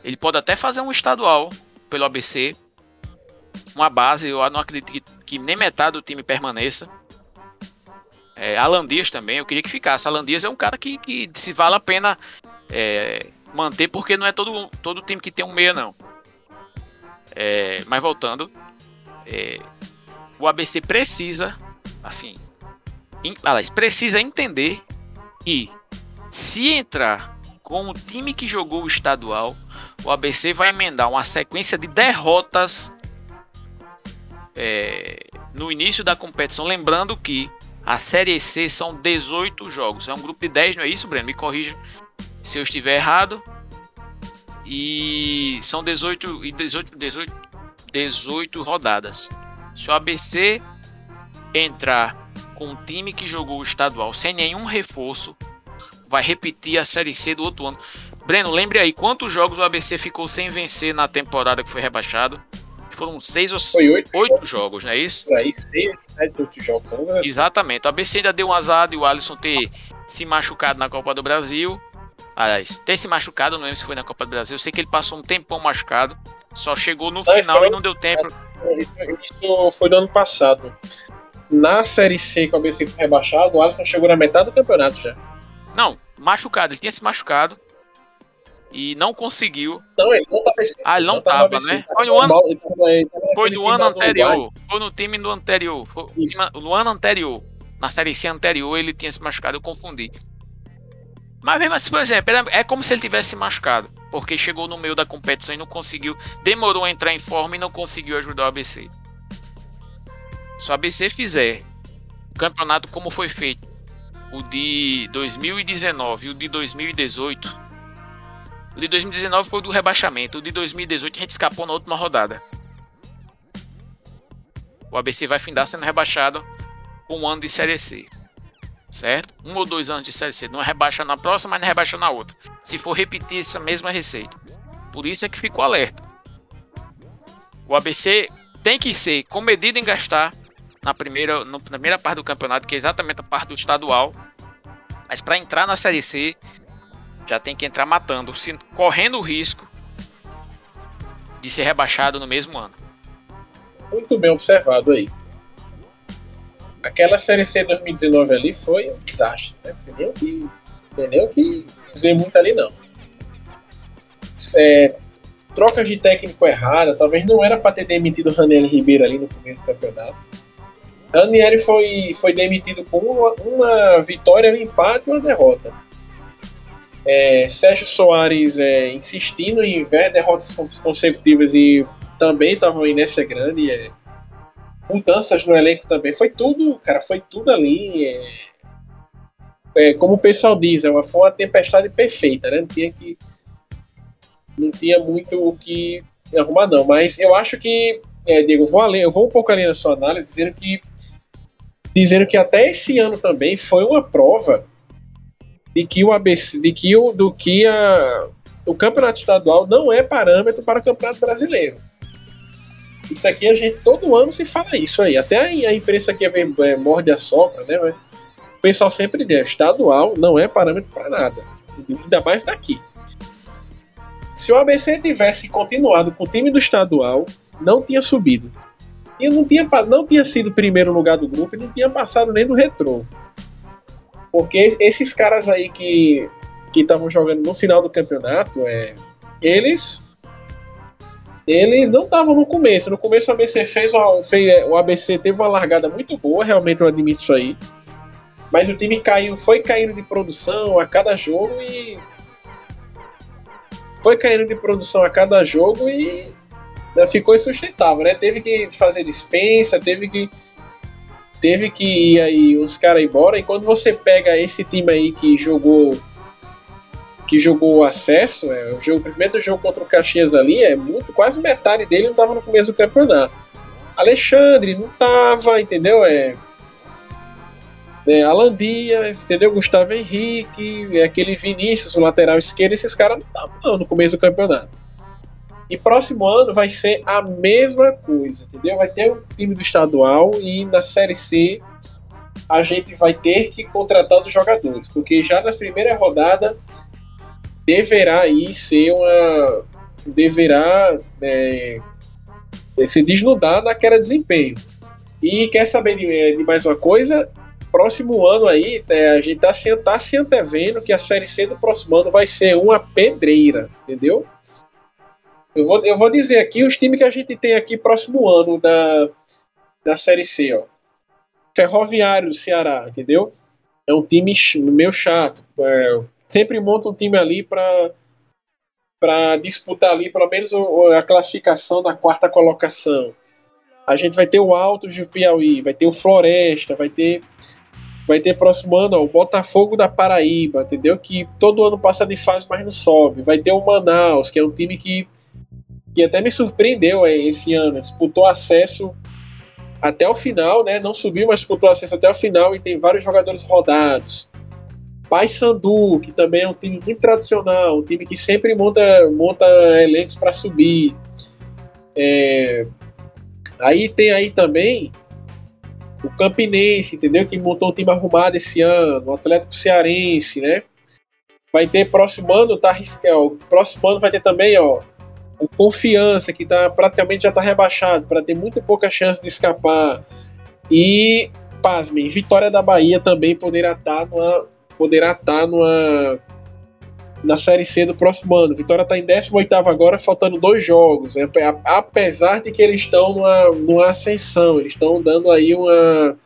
Speaker 3: ele pode até fazer um estadual pelo ABC. Uma base, eu não acredito que, que nem metade do time permaneça. É, Alan Dias também, eu queria que ficasse. Alan Dias é um cara que, que se vale a pena é, manter, porque não é todo, todo time que tem um meia, não. É, mas voltando, é, o ABC precisa, assim, in, aliás, precisa entender que se entrar com o time que jogou o estadual, o ABC vai emendar uma sequência de derrotas é, no início da competição. Lembrando que a Série C são 18 jogos. É um grupo de 10, não é isso, Breno? Me corrija se eu estiver errado. E são 18 e 18, 18, 18 rodadas. Se o ABC entrar com um time que jogou o estadual sem nenhum reforço, vai repetir a Série C do outro ano. Breno, lembre aí quantos jogos o ABC ficou sem vencer na temporada que foi rebaixado? foram seis ou
Speaker 1: Foi oito,
Speaker 3: oito jogos, não é isso?
Speaker 1: Por aí, seis, sete, oito jogos.
Speaker 3: Exatamente. O ABC ainda deu um azar de o Alisson ter se machucado na Copa do Brasil. Aliás, ter se machucado, não lembro se foi na Copa do Brasil. Eu sei que ele passou um tempão machucado. Só chegou no não, final foi... e não deu tempo.
Speaker 1: Isso foi no ano passado. Na Série C, que o ABC foi rebaixado, o Alisson chegou na metade do campeonato já.
Speaker 3: Não, machucado. Ele tinha se machucado e não conseguiu.
Speaker 1: Não, ele não tava
Speaker 3: Ah, ele não, não tava, tava né? Foi no ano, foi no ano anterior. Foi no time do anterior. Foi no ano anterior. Na série C anterior ele tinha se machucado, eu confundi. Mas mesmo assim, por exemplo, é como se ele tivesse se machucado. Porque chegou no meio da competição e não conseguiu. Demorou a entrar em forma e não conseguiu ajudar o ABC. Se o ABC fizer o campeonato como foi feito, o de 2019 e o de 2018 o de 2019 foi o do rebaixamento. O de 2018 a gente escapou na última rodada. O ABC vai findar sendo rebaixado com um ano de Série C. Certo? Um ou dois anos de Série C. Não rebaixa na próxima, mas não rebaixa na outra. Se for repetir essa mesma receita. Por isso é que ficou alerta. O ABC tem que ser comedido em gastar na primeira, na primeira parte do campeonato, que é exatamente a parte do estadual. Mas para entrar na Série C, já tem que entrar matando, correndo o risco de ser rebaixado no mesmo ano.
Speaker 1: Muito bem observado aí. Aquela Série C 2019 ali foi um desastre, né? Não que, o que dizer muito ali, não. É, trocas de técnico errada, talvez não era para ter demitido Raniel Ribeiro ali no começo do campeonato. Ranieri foi, foi demitido com uma, uma vitória, um empate e uma derrota. É, Sérgio Soares é, insistindo em ver derrotas consecutivas e também estavam aí nessa grande. É, mudanças no elenco também. Foi tudo, cara, foi tudo ali. É, é como o pessoal diz, é uma, foi uma tempestade perfeita, né? Não tinha que. Não tinha muito o que arrumar, não. Mas eu acho que. É, Diego, vou, além, eu vou um pouco ali na sua análise, dizendo que. Dizendo que até esse ano também foi uma prova de que o ABC, de que o, do que a, o campeonato estadual não é parâmetro para o campeonato brasileiro. Isso aqui a gente todo ano se fala isso aí. Até a, imprensa que é, é, morde a sopra, né? O pessoal sempre diz, estadual não é parâmetro para nada. Ainda mais daqui. Se o ABC tivesse continuado com o time do estadual, não tinha subido. E não tinha, não tinha sido primeiro lugar do grupo não tinha passado nem do retrô. Porque esses caras aí que que estavam jogando no final do campeonato, é, eles eles não estavam no começo. No começo o ABC fez, fez o ABC teve uma largada muito boa, realmente eu admito isso aí. Mas o time caiu, foi caindo de produção a cada jogo e foi caindo de produção a cada jogo e né, ficou insustentável, né? Teve que fazer dispensa, teve que teve que ir aí os caras embora. E quando você pega esse time aí que jogou que jogou o acesso, é, o jogo, o jogo contra o Caxias ali, é muito, quase metade dele não estava no começo do campeonato. Alexandre não tava, entendeu? É, é, Alan Dias, entendeu? Gustavo Henrique, é aquele Vinícius, o lateral esquerdo, esses caras não estavam no começo do campeonato. E próximo ano vai ser a mesma coisa, entendeu? Vai ter um time do estadual e na Série C a gente vai ter que contratar os jogadores, porque já nas primeiras rodadas deverá aí ser uma. deverá é, se desnudar naquela desempenho. E quer saber de, de mais uma coisa? próximo ano aí, é, a gente tá tá se antevendo que a Série C do próximo ano vai ser uma pedreira, entendeu? Eu vou, eu vou dizer aqui os times que a gente tem aqui próximo ano da, da Série C, ó. Ferroviário do Ceará, entendeu? É um time meio chato. É, sempre monta um time ali para para disputar ali pelo menos a classificação da quarta colocação. A gente vai ter o Altos de Piauí, vai ter o Floresta, vai ter vai ter próximo ano ó, o Botafogo da Paraíba, entendeu? Que todo ano passa de fase, mas não sobe. Vai ter o Manaus, que é um time que, que até me surpreendeu é, esse ano. Disputou acesso até o final, né? Não subiu, mas disputou acesso até o final e tem vários jogadores rodados. Paysandu, que também é um time muito tradicional, um time que sempre monta, monta elencos para subir. É... Aí tem aí também o Campinense, entendeu? Que montou um time arrumado esse ano, o Atlético Cearense, né? Vai ter próximo ano, tá arriscado. Próximo ano vai ter também, ó, o Confiança, que tá, praticamente já tá rebaixado, para ter muito pouca chance de escapar. E, pasmem, Vitória da Bahia também poderá estar tá numa. Poderá estar numa na Série C do próximo ano. Vitória está em 18 agora, faltando dois jogos. Né? Apesar de que eles estão numa, numa ascensão, eles estão dando aí uma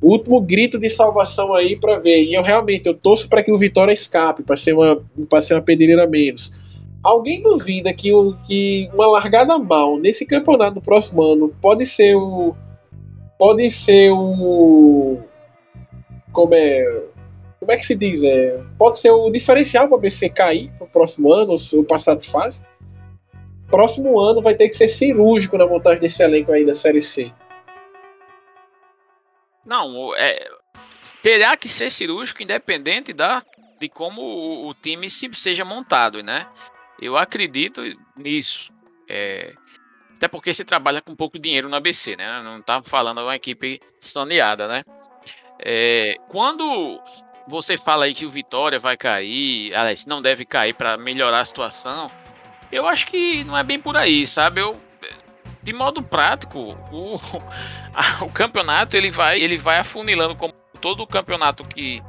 Speaker 1: último grito de salvação aí para ver. E eu realmente eu torço para que o Vitória escape, para ser uma para ser uma pedreira menos. Alguém duvida que, o, que uma largada mal nesse campeonato do próximo ano pode ser o pode ser o como é como é que se diz? É, pode ser o diferencial para o ABC cair no próximo ano, ou passar de fase. Próximo ano vai ter que ser cirúrgico na montagem desse elenco aí da Série C.
Speaker 3: Não, é, terá que ser cirúrgico independente da, de como o, o time se, seja montado, né? Eu acredito nisso. É, até porque se trabalha com pouco dinheiro no ABC, né? Não tá falando uma equipe saneada, né? É, quando você fala aí que o Vitória vai cair, aliás, não deve cair para melhorar a situação. Eu acho que não é bem por aí, sabe? Eu, de modo prático, o, [LAUGHS] a, o campeonato ele vai, ele vai afunilando como todo o campeonato que,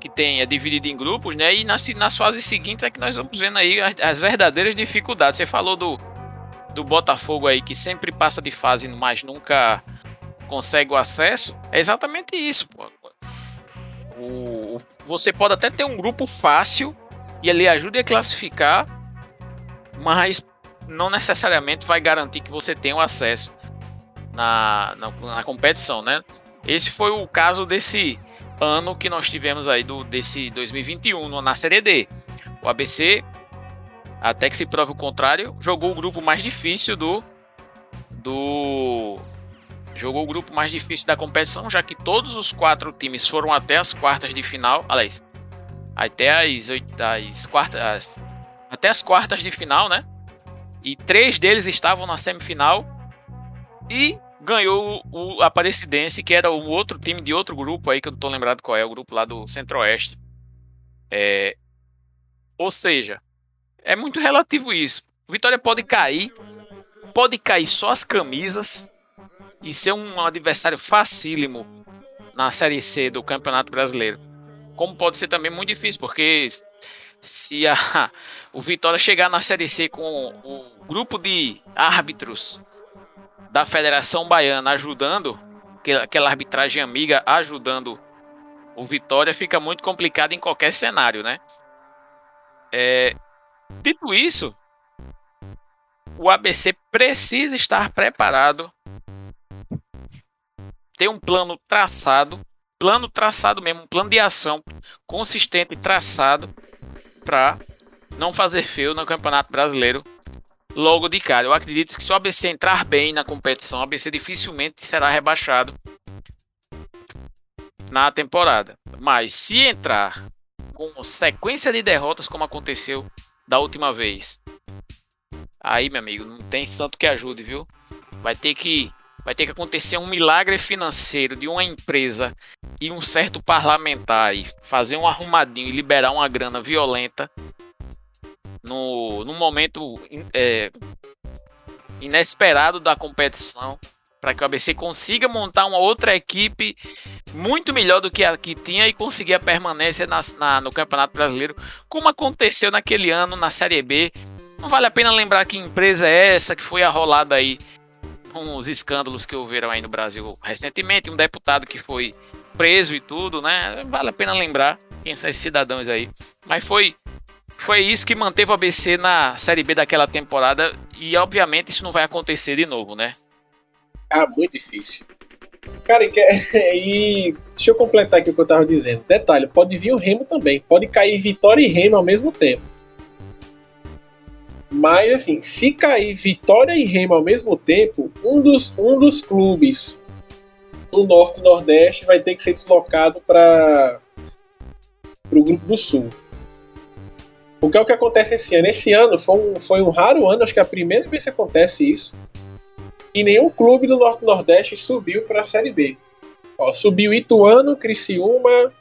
Speaker 3: que tem é dividido em grupos, né? E nas, nas fases seguintes é que nós vamos vendo aí as, as verdadeiras dificuldades. Você falou do, do Botafogo aí que sempre passa de fase, mas nunca consegue o acesso. É exatamente isso. Pô. O, você pode até ter um grupo fácil e ele ajuda a classificar, mas não necessariamente vai garantir que você tenha o acesso na, na, na, competição, né? Esse foi o caso desse ano que nós tivemos aí do desse 2021 na Série D. O ABC, até que se prove o contrário, jogou o grupo mais difícil do do jogou o grupo mais difícil da competição, já que todos os quatro times foram até as quartas de final, aliás, até as, as quartas, até as quartas de final, né? E três deles estavam na semifinal e ganhou o Aparecidense, que era o outro time de outro grupo aí que eu não tô lembrado qual é, o grupo lá do Centro-Oeste. É, ou seja, é muito relativo isso. Vitória pode cair, pode cair só as camisas, e ser um adversário facílimo na Série C do Campeonato Brasileiro. Como pode ser também muito difícil, porque se a, [LAUGHS] o Vitória chegar na Série C com o grupo de árbitros da Federação Baiana ajudando, aquela arbitragem amiga ajudando o Vitória, fica muito complicado em qualquer cenário, né? É, Dito isso, o ABC precisa estar preparado, ter um plano traçado, plano traçado mesmo, um plano de ação consistente traçado para não fazer feio no Campeonato Brasileiro logo de cara. Eu acredito que se o ABC entrar bem na competição, o ABC dificilmente será rebaixado na temporada. Mas se entrar com sequência de derrotas como aconteceu da última vez, aí, meu amigo, não tem santo que ajude, viu? Vai ter que vai ter que acontecer um milagre financeiro de uma empresa e um certo parlamentar aí fazer um arrumadinho e liberar uma grana violenta no, no momento é, inesperado da competição para que o ABC consiga montar uma outra equipe muito melhor do que a que tinha e conseguir a permanência na, na, no Campeonato Brasileiro, como aconteceu naquele ano na Série B. Não vale a pena lembrar que empresa é essa que foi arrolada aí com os escândalos que houveram aí no Brasil recentemente, um deputado que foi preso e tudo, né? Vale a pena lembrar quem são esses cidadãos aí. Mas foi foi isso que manteve o ABC na Série B daquela temporada e obviamente isso não vai acontecer de novo, né?
Speaker 1: Ah, muito difícil. Cara, [LAUGHS] e deixa eu completar aqui o que eu tava dizendo. Detalhe, pode vir o Remo também. Pode cair Vitória e Remo ao mesmo tempo. Mas, assim, se cair Vitória e Remo ao mesmo tempo, um dos, um dos clubes do Norte e Nordeste vai ter que ser deslocado para o grupo do Sul. Porque é o que acontece esse ano. Esse ano foi um, foi um raro ano, acho que é a primeira vez que acontece isso. E nenhum clube do Norte Nordeste subiu para a Série B. Ó, subiu Ituano, Criciúma,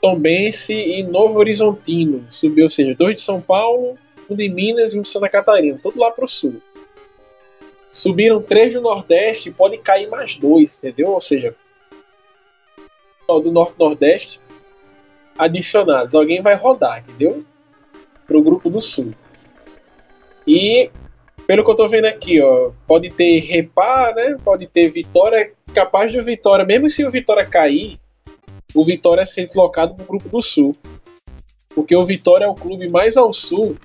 Speaker 1: Tombense e Novo Horizontino. Subiu, ou seja, dois de São Paulo, um de Minas e um de Santa Catarina. Tudo lá para o sul. Subiram três do Nordeste, pode cair mais dois, entendeu? Ou seja, do Norte Nordeste adicionados. Alguém vai rodar, entendeu? para o grupo do Sul. E pelo que eu estou vendo aqui, ó, pode ter Repar, né? Pode ter Vitória, capaz de Vitória, mesmo se o Vitória cair, o Vitória ser deslocado para o grupo do Sul. Porque o Vitória é o clube mais ao sul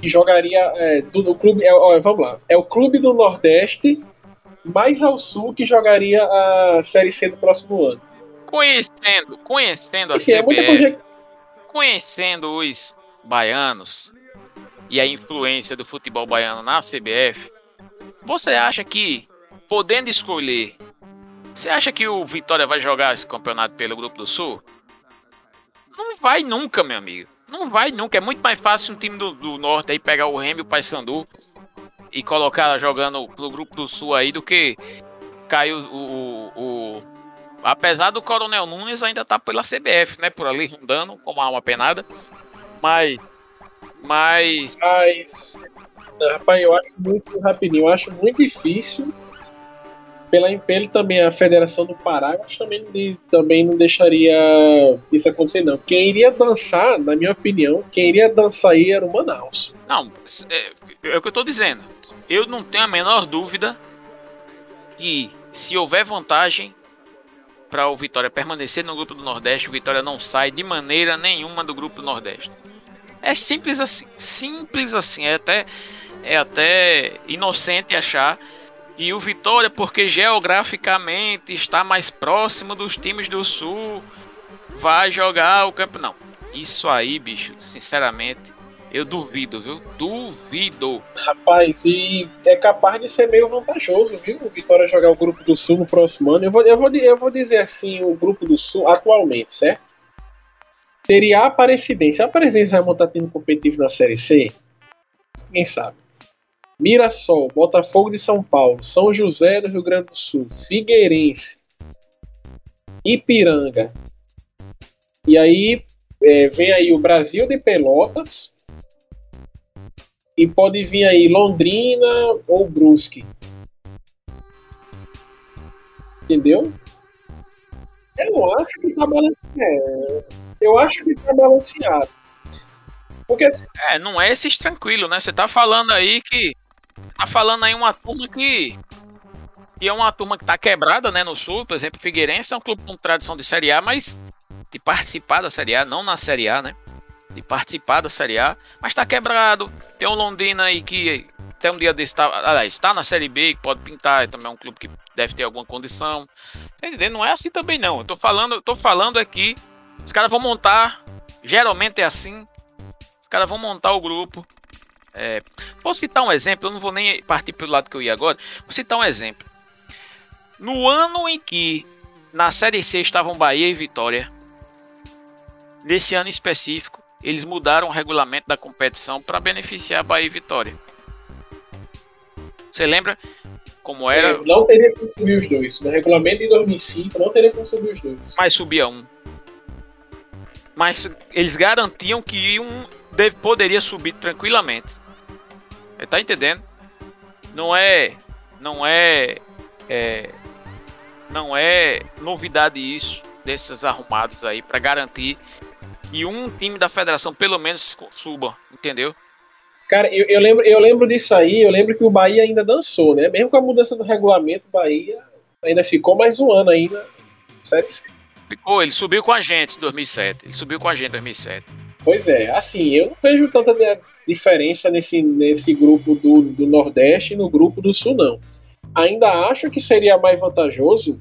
Speaker 1: que jogaria. É, do, o clube, é, ó, vamos lá. É o clube do Nordeste mais ao sul que jogaria a Série C do próximo ano.
Speaker 3: Conhecendo, conhecendo a Enfim, CBF, é conhecendo os baianos e a influência do futebol baiano na CBF, você acha que, podendo escolher, você acha que o Vitória vai jogar esse campeonato pelo Grupo do Sul? Não vai nunca, meu amigo. Não vai nunca. É muito mais fácil um time do, do Norte aí pegar o Remy e o Paysandu e colocar jogando no Grupo do Sul aí do que cair o, o, o, Apesar do Coronel Nunes ainda tá pela CBF, né? Por ali rondando como alma penada. Mas. Mas.
Speaker 1: Mas. Rapaz, eu acho muito rapidinho, eu acho muito difícil. Pela Impele também, a Federação do Pará, acho também, também não deixaria isso acontecer, não. Quem iria dançar, na minha opinião, quem iria dançar aí era o Manaus.
Speaker 3: Não, é, é o que eu tô dizendo. Eu não tenho a menor dúvida que se houver vantagem para o Vitória permanecer no grupo do Nordeste, o Vitória não sai de maneira nenhuma do grupo do Nordeste. É simples assim, simples assim, é até é até inocente achar que o Vitória, porque geograficamente está mais próximo dos times do Sul, vai jogar o campo não. Isso aí, bicho, sinceramente, eu duvido, viu? Duvido.
Speaker 1: Rapaz, e é capaz de ser meio vantajoso, viu? O Vitória jogar o Grupo do Sul no próximo ano. Eu vou, eu vou, eu vou dizer assim, o Grupo do Sul atualmente, certo? Teria a Aparecidense. A Aparecidense vai montar time competitivo na Série C? Ninguém sabe. Mirassol, Botafogo de São Paulo, São José do Rio Grande do Sul, Figueirense, Ipiranga. E aí é, vem aí o Brasil de Pelotas, e pode vir aí Londrina ou Brusque. Entendeu? Eu acho que tá balanceado. Eu acho que tá balanceado. Porque...
Speaker 3: É, não é esses tranquilo, né? Você tá falando aí que. Tá falando aí uma turma que. Que é uma turma que tá quebrada, né? No sul, por exemplo, Figueirense é um clube com tradição de Série A, mas de participar da Série A, não na Série A, né? de participar da Série A, mas está quebrado. Tem o Londrina aí que até um dia desse está, aliás, está na Série B, que pode pintar, é também é um clube que deve ter alguma condição. Tá entendendo? Não é assim também não. Eu tô falando, eu tô falando aqui, os caras vão montar, geralmente é assim. Os caras vão montar o grupo. É, vou citar um exemplo, eu não vou nem partir pelo lado que eu ia agora. Vou citar um exemplo. No ano em que na Série C estavam Bahia e Vitória, nesse ano específico, eles mudaram o regulamento da competição para beneficiar Bahia e Vitória. Você lembra como era?
Speaker 1: É, não teria como subir os dois. No regulamento de 2005 não teria como subir os dois.
Speaker 3: Mas subia um. Mas eles garantiam que um deve, poderia subir tranquilamente. Você tá entendendo? Não é. Não é. é não é novidade isso desses arrumados aí para garantir que um time da federação pelo menos suba, entendeu?
Speaker 1: Cara, eu, eu, lembro, eu lembro disso aí, eu lembro que o Bahia ainda dançou, né? Mesmo com a mudança do regulamento, o Bahia ainda ficou mais um ano ainda. Série C.
Speaker 3: Ficou, ele subiu com a gente em 2007. Ele subiu com a gente em 2007.
Speaker 1: Pois é, assim, eu não vejo tanta diferença nesse, nesse grupo do, do Nordeste e no grupo do Sul, não. Ainda acho que seria mais vantajoso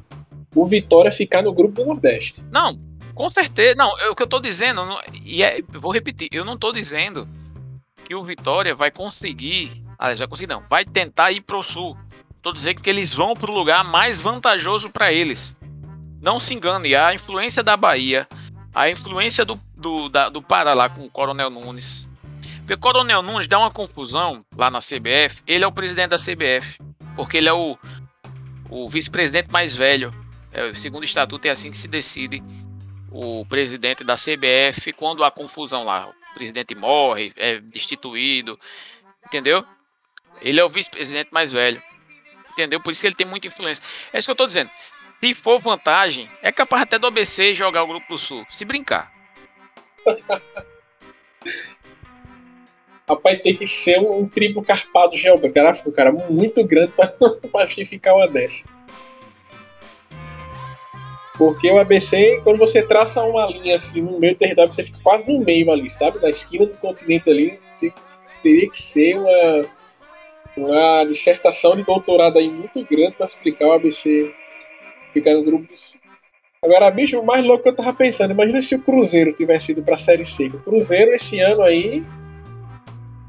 Speaker 1: o Vitória ficar no grupo do Nordeste.
Speaker 3: Não, com certeza. Não, é o que eu tô dizendo, não, e é, vou repetir, eu não tô dizendo que o Vitória vai conseguir. Ah, já consegui não. Vai tentar ir pro sul. Tô dizendo que eles vão pro lugar mais vantajoso para eles. Não se engane, a influência da Bahia, a influência do, do, da, do Pará lá com o Coronel Nunes. Porque o Coronel Nunes dá uma confusão lá na CBF. Ele é o presidente da CBF. Porque ele é o, o vice-presidente mais velho. É, segundo o estatuto, é assim que se decide o presidente da CBF quando há confusão lá presidente morre, é destituído, entendeu? Ele é o vice-presidente mais velho, entendeu? Por isso que ele tem muita influência. É isso que eu tô dizendo. Se for vantagem, é capaz até do ABC jogar o Grupo do Sul, se brincar. [LAUGHS]
Speaker 1: Rapaz, tem que ser um triplo carpado geográfico, cara, muito grande para justificar [LAUGHS] uma dessa. Porque o ABC, quando você traça uma linha assim no meio do território, você fica quase no meio ali, sabe? Na esquina do continente ali, teria que ser uma, uma dissertação de doutorado aí muito grande para explicar o ABC ficar no grupo Agora, bicho, o mais louco que eu tava pensando, imagina se o Cruzeiro tivesse ido pra Série C. O Cruzeiro esse ano aí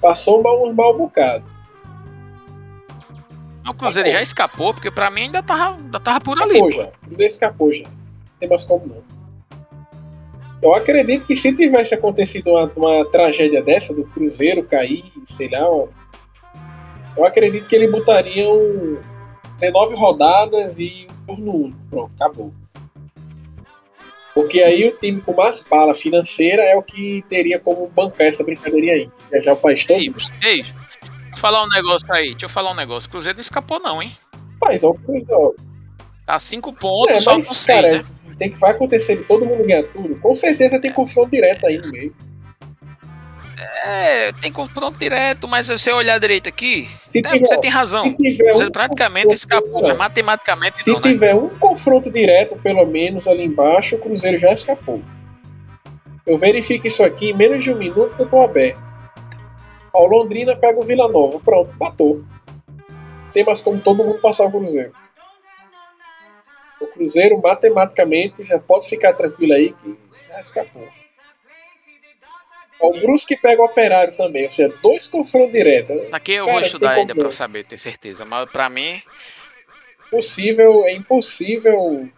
Speaker 1: passou um mal, um mal bocado.
Speaker 3: O Cruzeiro já escapou, porque pra mim ainda tava, ainda tava por ali.
Speaker 1: Já. O Cruzeiro escapou já tem mais como não. Eu acredito que se tivesse acontecido uma, uma tragédia dessa, do Cruzeiro cair, sei lá, eu acredito que ele botaria um 19 rodadas e turno único. Pronto, acabou. Porque aí o time com mais bala financeira é o que teria como bancar essa brincadeirinha aí. Viajar o país todo.
Speaker 3: Ei, ei, deixa eu falar um negócio aí. Deixa eu falar um negócio. O Cruzeiro não escapou, não, hein?
Speaker 1: Mas, ó, o Cruzeiro.
Speaker 3: Tá cinco pontos,
Speaker 1: é,
Speaker 3: só
Speaker 1: mas,
Speaker 3: com
Speaker 1: cara,
Speaker 3: né?
Speaker 1: tem que vai acontecer de todo mundo ganhar tudo. Com certeza tem confronto direto aí no meio.
Speaker 3: É, tem confronto direto, mas se você olhar direito aqui,
Speaker 1: Se
Speaker 3: é,
Speaker 1: tiver-
Speaker 3: você tem razão.
Speaker 1: se tiver
Speaker 3: Você
Speaker 1: um
Speaker 3: praticamente escapou,
Speaker 1: direto-
Speaker 3: mas matematicamente
Speaker 1: Se
Speaker 3: não, né?
Speaker 1: tiver um confronto direto, pelo menos ali embaixo, o Cruzeiro já escapou. Eu verifico isso aqui em menos de um minuto que eu tô aberto. Ó, Londrina pega o Vila Nova. Pronto, matou. Tem mais como todo mundo passar o Cruzeiro. O Cruzeiro, matematicamente, já pode ficar tranquilo aí que já escapou. O Brusque pega o Operário também, ou seja, dois confrontos diretos.
Speaker 3: Aqui eu
Speaker 1: Cara,
Speaker 3: vou estudar ainda eu saber, ter certeza. Mas pra mim,
Speaker 1: Impossível, é impossível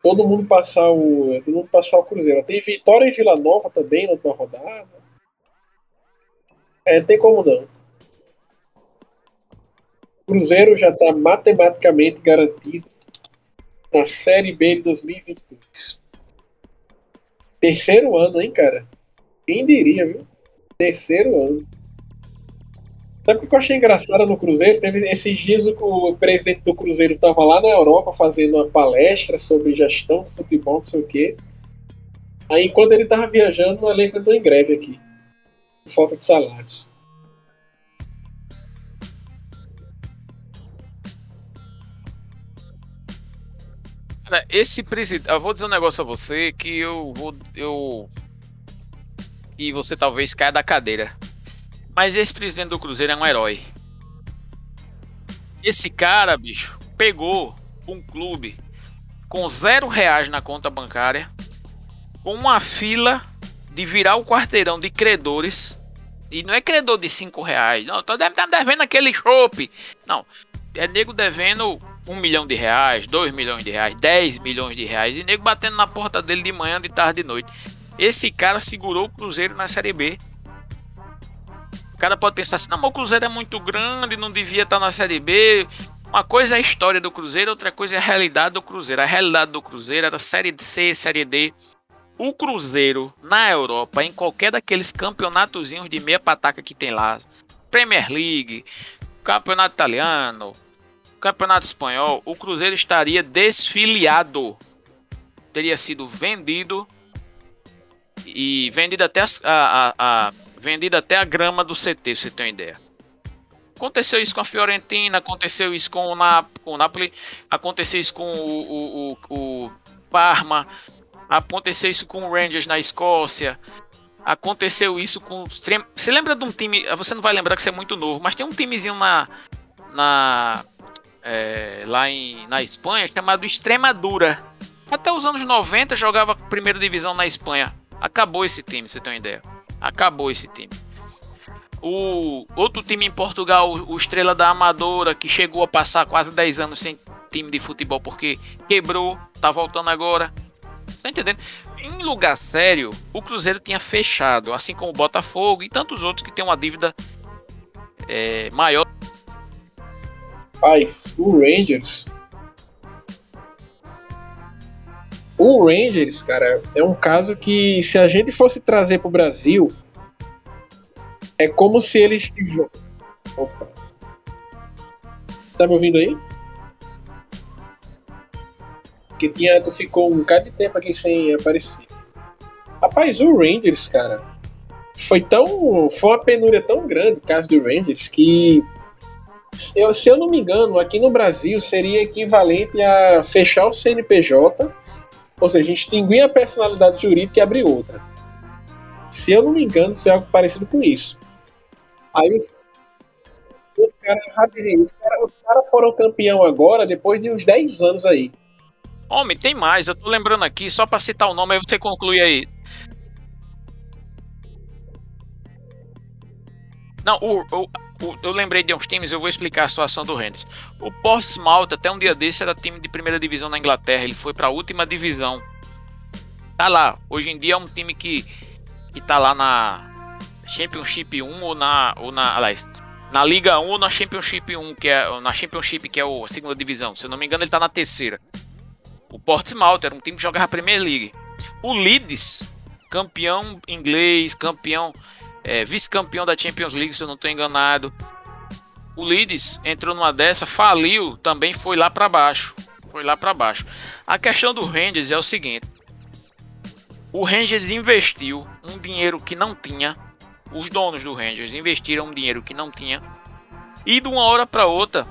Speaker 1: todo mundo passar o todo mundo passar o Cruzeiro. Tem Vitória e Vila Nova também na última rodada. É, não tem como não. O Cruzeiro já está matematicamente garantido na Série B de 2022. Terceiro ano, hein, cara? Quem diria, viu? Terceiro ano. Sabe o que eu achei engraçado no Cruzeiro? Teve esses dias o, presidente do Cruzeiro estava lá na Europa fazendo uma palestra sobre gestão de futebol, não sei o quê. Aí, quando ele estava viajando, o elenco entrou em greve aqui. Por falta de salários.
Speaker 3: Cara, esse presidente. Eu vou dizer um negócio a você que eu vou. Eu. que você talvez caia da cadeira. Mas esse presidente do Cruzeiro é um herói. Esse cara, bicho, pegou um clube com zero reais na conta bancária, com uma fila de virar o quarteirão de credores. E não é credor de cinco reais. Não, tô devendo aquele chope. Não. É nego devendo um milhão de reais, dois milhões de reais, dez milhões de reais. E nego batendo na porta dele de manhã, de tarde, de noite. Esse cara segurou o Cruzeiro na Série B. O cara pode pensar assim, não, mas o Cruzeiro é muito grande, não devia estar na Série B. Uma coisa é a história do Cruzeiro, outra coisa é a realidade do Cruzeiro. A realidade do Cruzeiro era Série C, Série D. O Cruzeiro, na Europa, em qualquer daqueles campeonatozinhos de meia pataca que tem lá, Premier League, Campeonato Italiano, Campeonato Espanhol, o Cruzeiro estaria desfiliado. Teria sido vendido e vendido até a, a, a vendido até a grama do CT, se você tem uma ideia. Aconteceu isso com a Fiorentina, aconteceu isso com o, Nap com o Napoli, aconteceu isso com o, o, o, Parma, aconteceu isso com o Rangers na Escócia, aconteceu isso com. Você lembra de um time? Você não vai lembrar que você é muito novo, mas tem um timezinho na. na é, lá em, na Espanha chamado Extremadura. Até os anos 90 jogava primeira divisão na Espanha. Acabou esse time, você tem uma ideia. Acabou esse time. O outro time em Portugal, o Estrela da Amadora, que chegou a passar quase 10 anos sem time de futebol porque quebrou, tá voltando agora. Você tá entendendo? Em lugar sério, o Cruzeiro tinha fechado, assim como o Botafogo e tantos outros que têm uma dívida é, maior.
Speaker 1: Mas o Rangers O Rangers, cara, é um caso que se a gente fosse trazer pro Brasil, é como se eles Opa. Tá me ouvindo aí? Que tinha, tu ficou um bocado de tempo aqui sem aparecer. Rapaz, o Rangers, cara, foi tão. Foi uma penúria tão grande o caso do Rangers que. Eu, se eu não me engano, aqui no Brasil seria equivalente a fechar o CNPJ ou seja, extinguir a personalidade jurídica e abrir outra. Se eu não me engano, foi algo parecido com isso. Aí os, os caras cara, cara foram campeão agora, depois de uns 10 anos aí.
Speaker 3: Homem, tem mais. Eu tô lembrando aqui, só para citar o nome, aí você conclui aí. Não, o, o, eu lembrei de uns times, eu vou explicar a situação do Rennes. O Portsmouth, até um dia desse, era time de primeira divisão na Inglaterra. Ele foi para a última divisão. Tá lá. Hoje em dia é um time que, que tá lá na Championship 1 ou na. Ou na aliás, na Liga 1 ou na Championship 1, que é. Na Championship, que é a segunda divisão. Se eu não me engano, ele tá na terceira. O Portsmouth era um time que jogava a Premier League. O Leeds, campeão inglês, campeão é, vice-campeão da Champions League, se eu não estou enganado. O Leeds entrou numa dessa, faliu, também foi lá para baixo. Foi lá para baixo. A questão do Rangers é o seguinte: o Rangers investiu um dinheiro que não tinha. Os donos do Rangers investiram um dinheiro que não tinha. E de uma hora para outra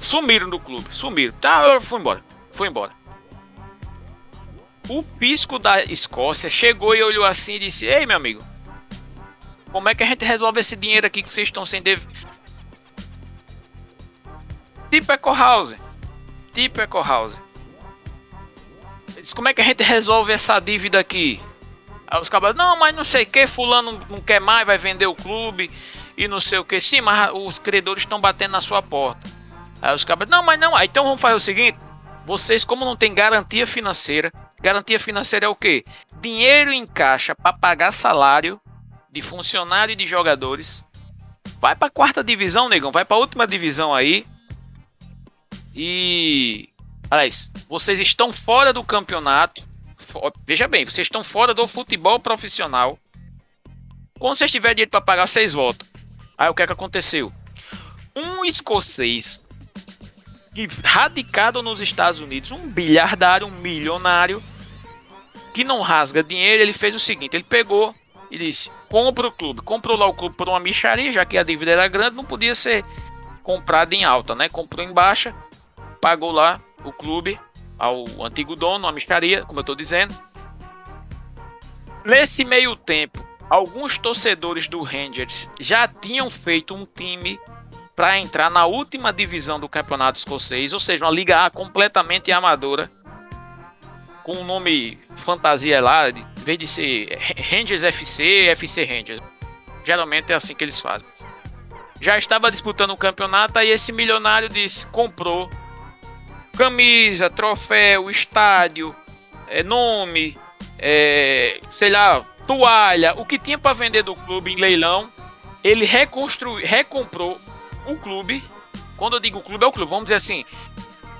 Speaker 3: sumiram do clube. Sumiram. Tá, foi embora. Foi embora. O pisco da Escócia chegou e olhou assim e disse: Ei, meu amigo, como é que a gente resolve esse dinheiro aqui que vocês estão sem dever? Tipo Eco House. Tipo Eco House. Diz, como é que a gente resolve essa dívida aqui? Aí os cabos, não, mas não sei o que, fulano não quer mais, vai vender o clube e não sei o que. Sim, mas os credores estão batendo na sua porta. Aí os cabos, não, mas não, aí então vamos fazer o seguinte. Vocês, como não tem garantia financeira, garantia financeira é o quê? Dinheiro em caixa para pagar salário de funcionário e de jogadores. Vai para quarta divisão, negão. Vai para última divisão aí. E. Aliás, vocês estão fora do campeonato. Veja bem, vocês estão fora do futebol profissional. Quando vocês tiverem dinheiro para pagar, vocês voltam. Aí o que é que aconteceu? Um escocês que, radicado nos Estados Unidos, um bilhardário, um milionário, que não rasga dinheiro, ele fez o seguinte: ele pegou e disse: compra o clube. Comprou lá o clube por uma micharia, já que a dívida era grande, não podia ser comprado em alta, né? Comprou em baixa, pagou lá o clube ao antigo dono, a micharia, como eu estou dizendo. Nesse meio tempo, alguns torcedores do Rangers já tinham feito um time para entrar na última divisão do campeonato escocês, ou seja, uma liga A completamente amadora, com o nome fantasia lá, em vez de ser Rangers FC, FC Rangers. Geralmente é assim que eles fazem. Já estava disputando o campeonato, aí esse milionário disse: comprou camisa, troféu, estádio, é, nome, é, sei lá, toalha, o que tinha para vender do clube em leilão, ele reconstruiu, recomprou o clube. Quando eu digo clube, é o clube, vamos dizer assim.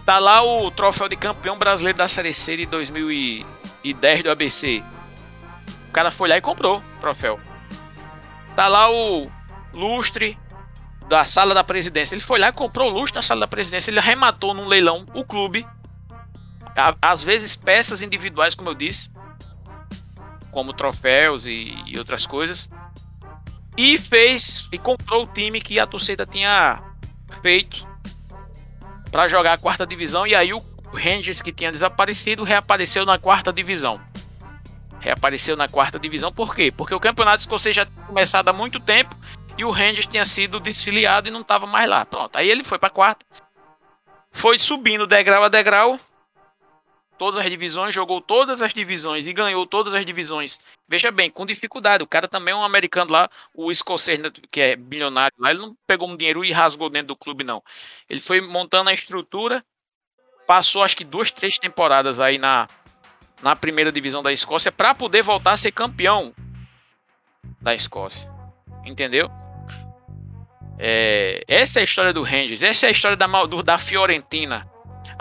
Speaker 3: Tá lá o troféu de campeão brasileiro da Série C de 2010 do ABC. O cara foi lá e comprou o troféu. Tá lá o lustre da sala da presidência. Ele foi lá e comprou o lustre da sala da presidência. Ele arrematou num leilão o clube. Às vezes peças individuais, como eu disse. Como troféus e, e outras coisas. E fez e comprou o time que a torcida tinha feito para jogar a quarta divisão. E aí o Rangers que tinha desaparecido reapareceu na quarta divisão. Reapareceu na quarta divisão, por quê? Porque o campeonato escocês já tinha começado há muito tempo e o Rangers tinha sido desfiliado e não estava mais lá. Pronto, aí ele foi para quarta. Foi subindo degrau a degrau todas as divisões, jogou todas as divisões e ganhou todas as divisões. Veja bem, com dificuldade. O cara também é um americano lá, o escocês, né, que é bilionário lá, ele não pegou um dinheiro e rasgou dentro do clube, não. Ele foi montando a estrutura, passou acho que duas, três temporadas aí na, na primeira divisão da Escócia para poder voltar a ser campeão da Escócia. Entendeu? É, essa é a história do Rangers, essa é a história da, do, da Fiorentina.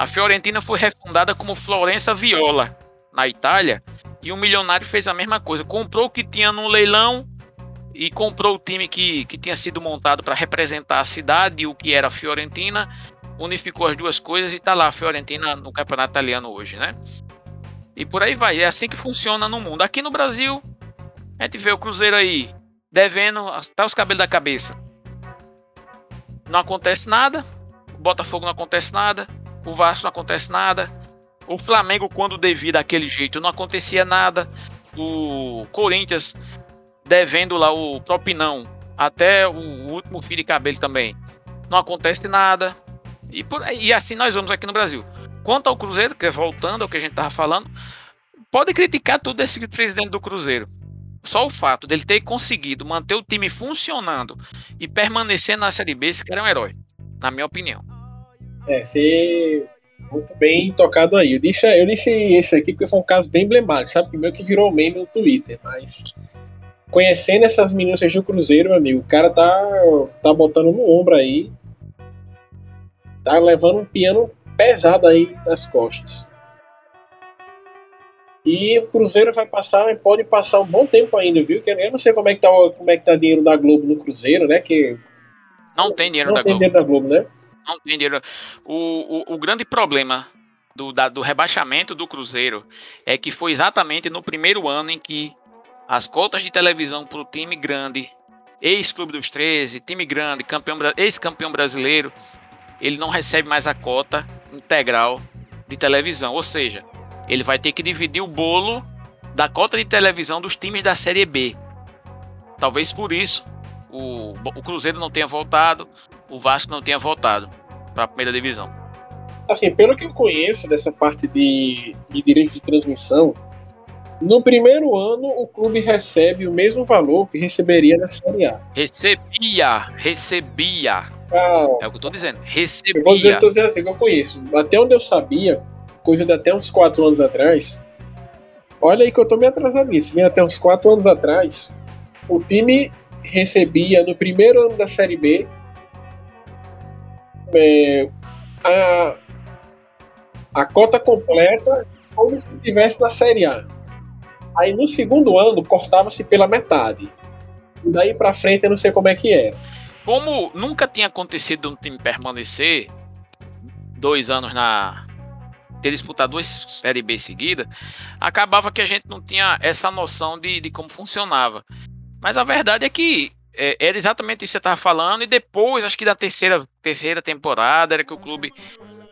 Speaker 3: A Fiorentina foi refundada como Florença Viola, na Itália, e um milionário fez a mesma coisa. Comprou o que tinha no leilão e comprou o time que, que tinha sido montado para representar a cidade, o que era a Fiorentina, unificou as duas coisas e está lá a Fiorentina no campeonato italiano hoje, né? E por aí vai, é assim que funciona no mundo. Aqui no Brasil, a gente vê o Cruzeiro aí devendo até os cabelos da cabeça. Não acontece nada, o Botafogo não acontece nada, o Vasco não acontece nada. O Flamengo, quando devia daquele jeito, não acontecia nada. O Corinthians devendo lá o propinão até o último fio de cabelo também. Não acontece nada. E, por, e assim nós vamos aqui no Brasil. Quanto ao Cruzeiro, que é voltando ao que a gente estava falando, pode criticar tudo desse presidente do Cruzeiro. Só o fato dele ter conseguido manter o time funcionando e permanecer na Série B, esse cara é um herói, na minha opinião.
Speaker 1: É, você muito bem tocado aí. Eu disse, eu disse esse aqui porque foi um caso bem emblemático, sabe? Que meio que virou meme no Twitter, mas conhecendo essas minúcias do Cruzeiro, meu amigo, o cara tá, tá botando no ombro aí, tá levando um piano pesado aí nas costas. E o Cruzeiro vai passar, pode passar um bom tempo ainda, viu? Eu não sei como é que tá, como é que tá dinheiro da Globo no Cruzeiro, né? Que
Speaker 3: não tem dinheiro,
Speaker 1: não
Speaker 3: da,
Speaker 1: tem
Speaker 3: Globo.
Speaker 1: dinheiro da Globo, né?
Speaker 3: Não tem dinheiro. O, o, o grande problema do, da, do rebaixamento do Cruzeiro é que foi exatamente no primeiro ano em que as cotas de televisão para o time grande, ex-clube dos 13, time grande, campeão, ex-campeão brasileiro, ele não recebe mais a cota integral de televisão. Ou seja, ele vai ter que dividir o bolo da cota de televisão dos times da Série B. Talvez por isso o, o Cruzeiro não tenha voltado, o Vasco não tenha voltado para a primeira divisão.
Speaker 1: Assim, pelo que eu conheço dessa parte de, de direito de transmissão, no primeiro ano o clube recebe o mesmo valor que receberia na Série A.
Speaker 3: Recebia, recebia.
Speaker 1: Ah,
Speaker 3: É o que eu tô dizendo.
Speaker 1: eu vou dizer,
Speaker 3: Recebia.
Speaker 1: tô dizendo assim, que eu conheço. Até onde eu sabia, coisa de até uns 4 anos atrás. Olha aí que eu tô me atrasando nisso. Vem até uns 4 anos atrás. O time recebia no primeiro ano da Série B é, a, a cota completa como se estivesse na Série A. Aí no segundo ano cortava-se pela metade. E daí pra frente eu não sei como é que era.
Speaker 3: Como nunca tinha acontecido um time permanecer dois anos na. ter disputado duas Série B seguida, acabava que a gente não tinha essa noção de, de como funcionava. Mas a verdade é que é, era exatamente isso que você estava falando, e depois, acho que da terceira, terceira temporada, era que o clube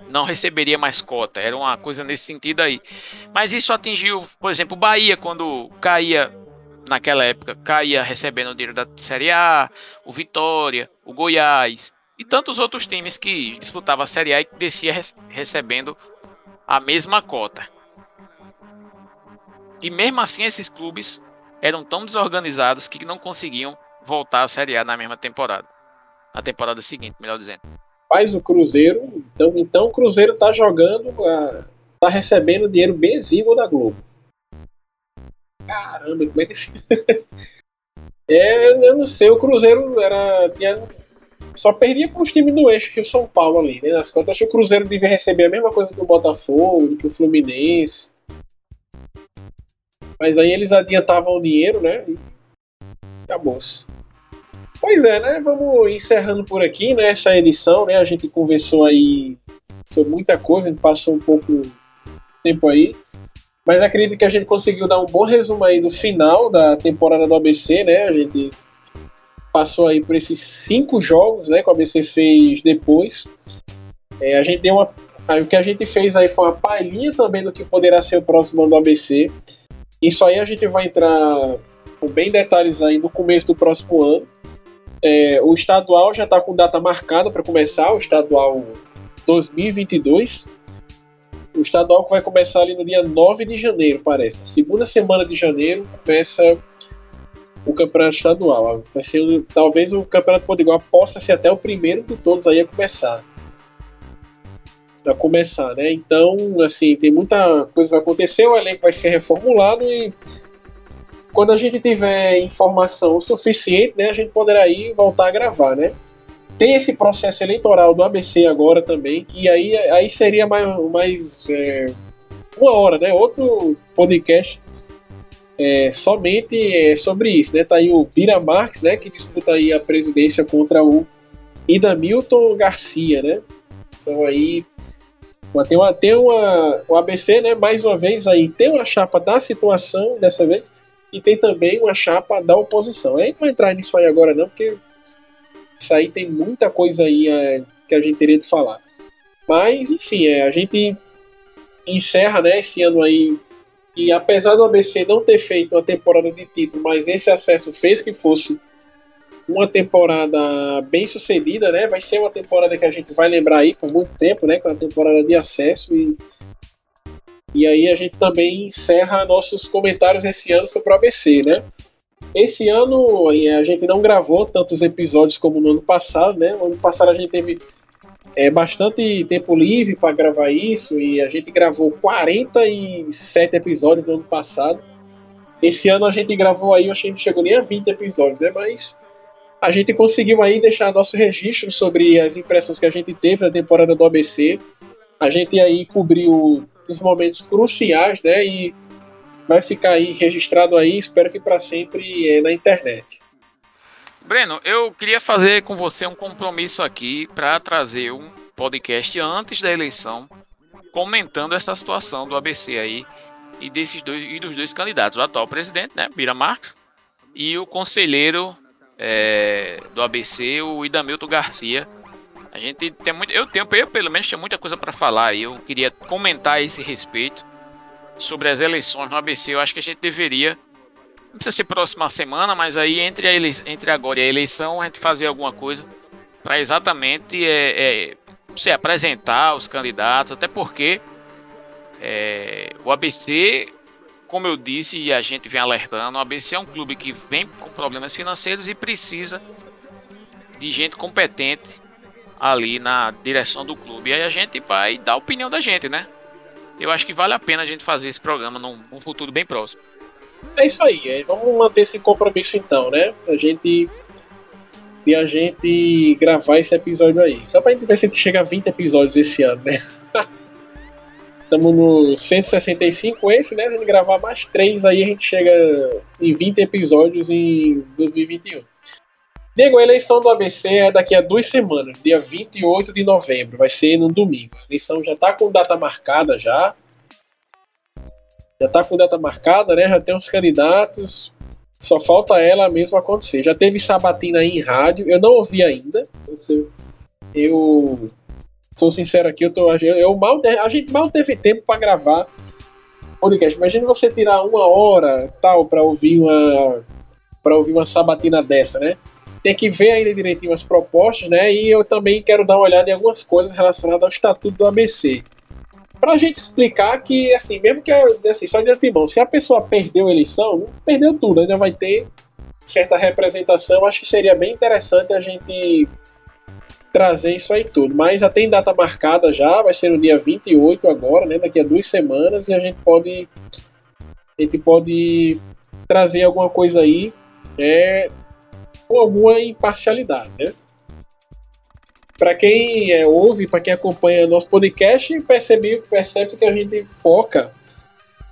Speaker 3: não receberia mais cota. Era uma coisa nesse sentido aí. Mas isso atingiu, por exemplo, o Bahia, quando caía naquela época caía recebendo o dinheiro da Série A, o Vitória, o Goiás e tantos outros times que disputavam a Série A e descia recebendo a mesma cota. E mesmo assim esses clubes eram tão desorganizados que não conseguiam voltar à Série A na mesma temporada. Na temporada seguinte, melhor dizendo.
Speaker 1: Faz o Cruzeiro, então, então o Cruzeiro tá jogando, tá recebendo dinheiro bem exíguo da Globo. Caramba, como é que [LAUGHS] é, eu não sei, o Cruzeiro era tinha só perdia com os times do eixo que o São Paulo ali, né? Nas contas, acho que o Cruzeiro devia receber a mesma coisa que o Botafogo, que o Fluminense. Mas aí eles adiantavam o dinheiro, né? Acabou-se. Pois é, né? Vamos encerrando por aqui, né? Essa edição, né? A gente conversou aí sobre muita coisa, a gente passou um pouco tempo aí. Mas acredito que a gente conseguiu dar um bom resumo aí do final da temporada do ABC, né? A gente passou aí por esses cinco jogos, né? Que o ABC fez depois. É, a gente deu uma. O que a gente fez aí foi uma palhinha também do que poderá ser o próximo ano do ABC. Isso aí a gente vai entrar com bem detalhes aí no começo do próximo ano. É, o estadual já está com data marcada para começar, o estadual 2022. O estadual que vai começar ali no dia 9 de janeiro, parece. Segunda semana de janeiro começa o campeonato estadual. Vai ser talvez o campeonato potiguar possa ser até o primeiro de todos aí a começar para começar, né? Então, assim, tem muita coisa que vai acontecer, o elenco vai ser reformulado e quando a gente tiver informação suficiente, né, a gente poderá ir voltar a gravar, né? Tem esse processo eleitoral do ABC agora também, que aí, aí seria mais, mais é, uma hora, né? Outro podcast é, somente é, sobre isso, né? Tá aí o Pira Marques, né, que disputa aí a presidência contra o Idamilton Garcia, né? São aí tem, uma, tem uma, o ABC, né, mais uma vez aí, tem uma chapa da situação dessa vez e tem também uma chapa da oposição. A gente vai entrar nisso aí agora não, porque isso aí tem muita coisa aí é, que a gente teria de falar. Mas, enfim, é, a gente encerra né, esse ano aí e apesar do ABC não ter feito uma temporada de título, mas esse acesso fez que fosse uma temporada bem sucedida, né? Vai ser uma temporada que a gente vai lembrar aí por muito tempo, né? Com a temporada de acesso e e aí a gente também encerra nossos comentários esse ano sobre o ABC, né? Esse ano a gente não gravou tantos episódios como no ano passado, né? No ano passado a gente teve é, bastante tempo livre para gravar isso e a gente gravou 47 episódios no ano passado. Esse ano a gente gravou aí, eu achei que chegou nem a 20 episódios, né? Mas a gente conseguiu aí deixar nosso registro sobre as impressões que a gente teve na temporada do ABC. A gente aí cobriu os momentos cruciais, né? E vai ficar aí registrado aí, espero que para sempre é, na internet.
Speaker 3: Breno, eu queria fazer com você um compromisso aqui para trazer um podcast antes da eleição, comentando essa situação do ABC aí e desses dois e dos dois candidatos, o atual presidente, né, Bira Marques, e o conselheiro é, do ABC, o Idamilton Garcia. A gente tem muito. Eu tenho, eu pelo menos tinha muita coisa para falar e eu queria comentar esse respeito sobre as eleições no ABC. Eu acho que a gente deveria. Não precisa ser próxima semana, mas aí entre, a ele, entre agora e a eleição a gente fazer alguma coisa para exatamente é, é, se apresentar os candidatos, até porque é, o ABC como eu disse e a gente vem alertando, o ABC é um clube que vem com problemas financeiros e precisa de gente competente ali na direção do clube. E aí a gente vai dar a opinião da gente, né? Eu acho que vale a pena a gente fazer esse programa num, num futuro bem próximo.
Speaker 1: É isso aí, é, vamos manter esse compromisso então, né? A gente e a gente gravar esse episódio aí. Só pra gente ver se a gente chega a 20 episódios esse ano, né? [LAUGHS] Estamos no 165 esse, né? Se a gente gravar mais três aí, a gente chega em 20 episódios em 2021. Diego, a eleição do ABC é daqui a duas semanas, dia 28 de novembro, vai ser no domingo. A eleição já tá com data marcada já. Já tá com data marcada, né? Já tem uns candidatos. Só falta ela mesmo acontecer. Já teve sabatina aí em rádio, eu não ouvi ainda. Eu, eu sou sincero aqui, eu tô agendo. eu mal a gente mal teve tempo para gravar podcast. Imagina você tirar uma hora, tal, para ouvir uma para ouvir uma sabatina dessa, né? tem que ver ainda direitinho as propostas, né? E eu também quero dar uma olhada em algumas coisas relacionadas ao estatuto do ABC. Pra gente explicar que, assim, mesmo que, assim, só de antemão, se a pessoa perdeu a eleição, perdeu tudo, ainda vai ter certa representação. Acho que seria bem interessante a gente trazer isso aí tudo. Mas já tem data marcada já, vai ser no dia 28 agora, né? Daqui a duas semanas, e a gente pode. A gente pode trazer alguma coisa aí. É, com alguma imparcialidade, né? Para quem é, ouve, para quem acompanha nosso podcast, percebe, percebe que a gente foca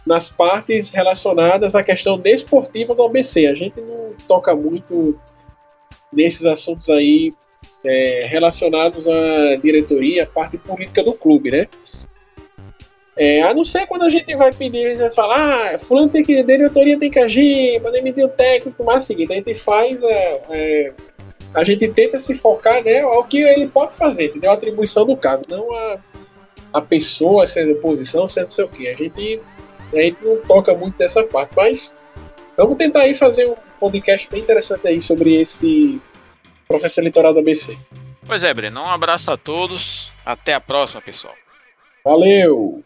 Speaker 1: nas partes relacionadas à questão desportiva do ABC. A gente não toca muito nesses assuntos aí é, relacionados à diretoria, à parte política do clube, né? É, a não ser quando a gente vai pedir, a gente vai falar, ah, fulano tem que, diretoria tem que agir, para demitir o técnico, mas assim, a gente faz, é, é, a gente tenta se focar né, ao que ele pode fazer, entendeu? A atribuição do cargo, não a, a pessoa sendo posição, sendo sei o quê A gente, a gente não toca muito nessa parte, mas vamos tentar aí fazer um podcast bem interessante aí sobre esse professor eleitoral da ABC.
Speaker 3: Pois é, Breno, um abraço a todos, até a próxima, pessoal.
Speaker 1: Valeu!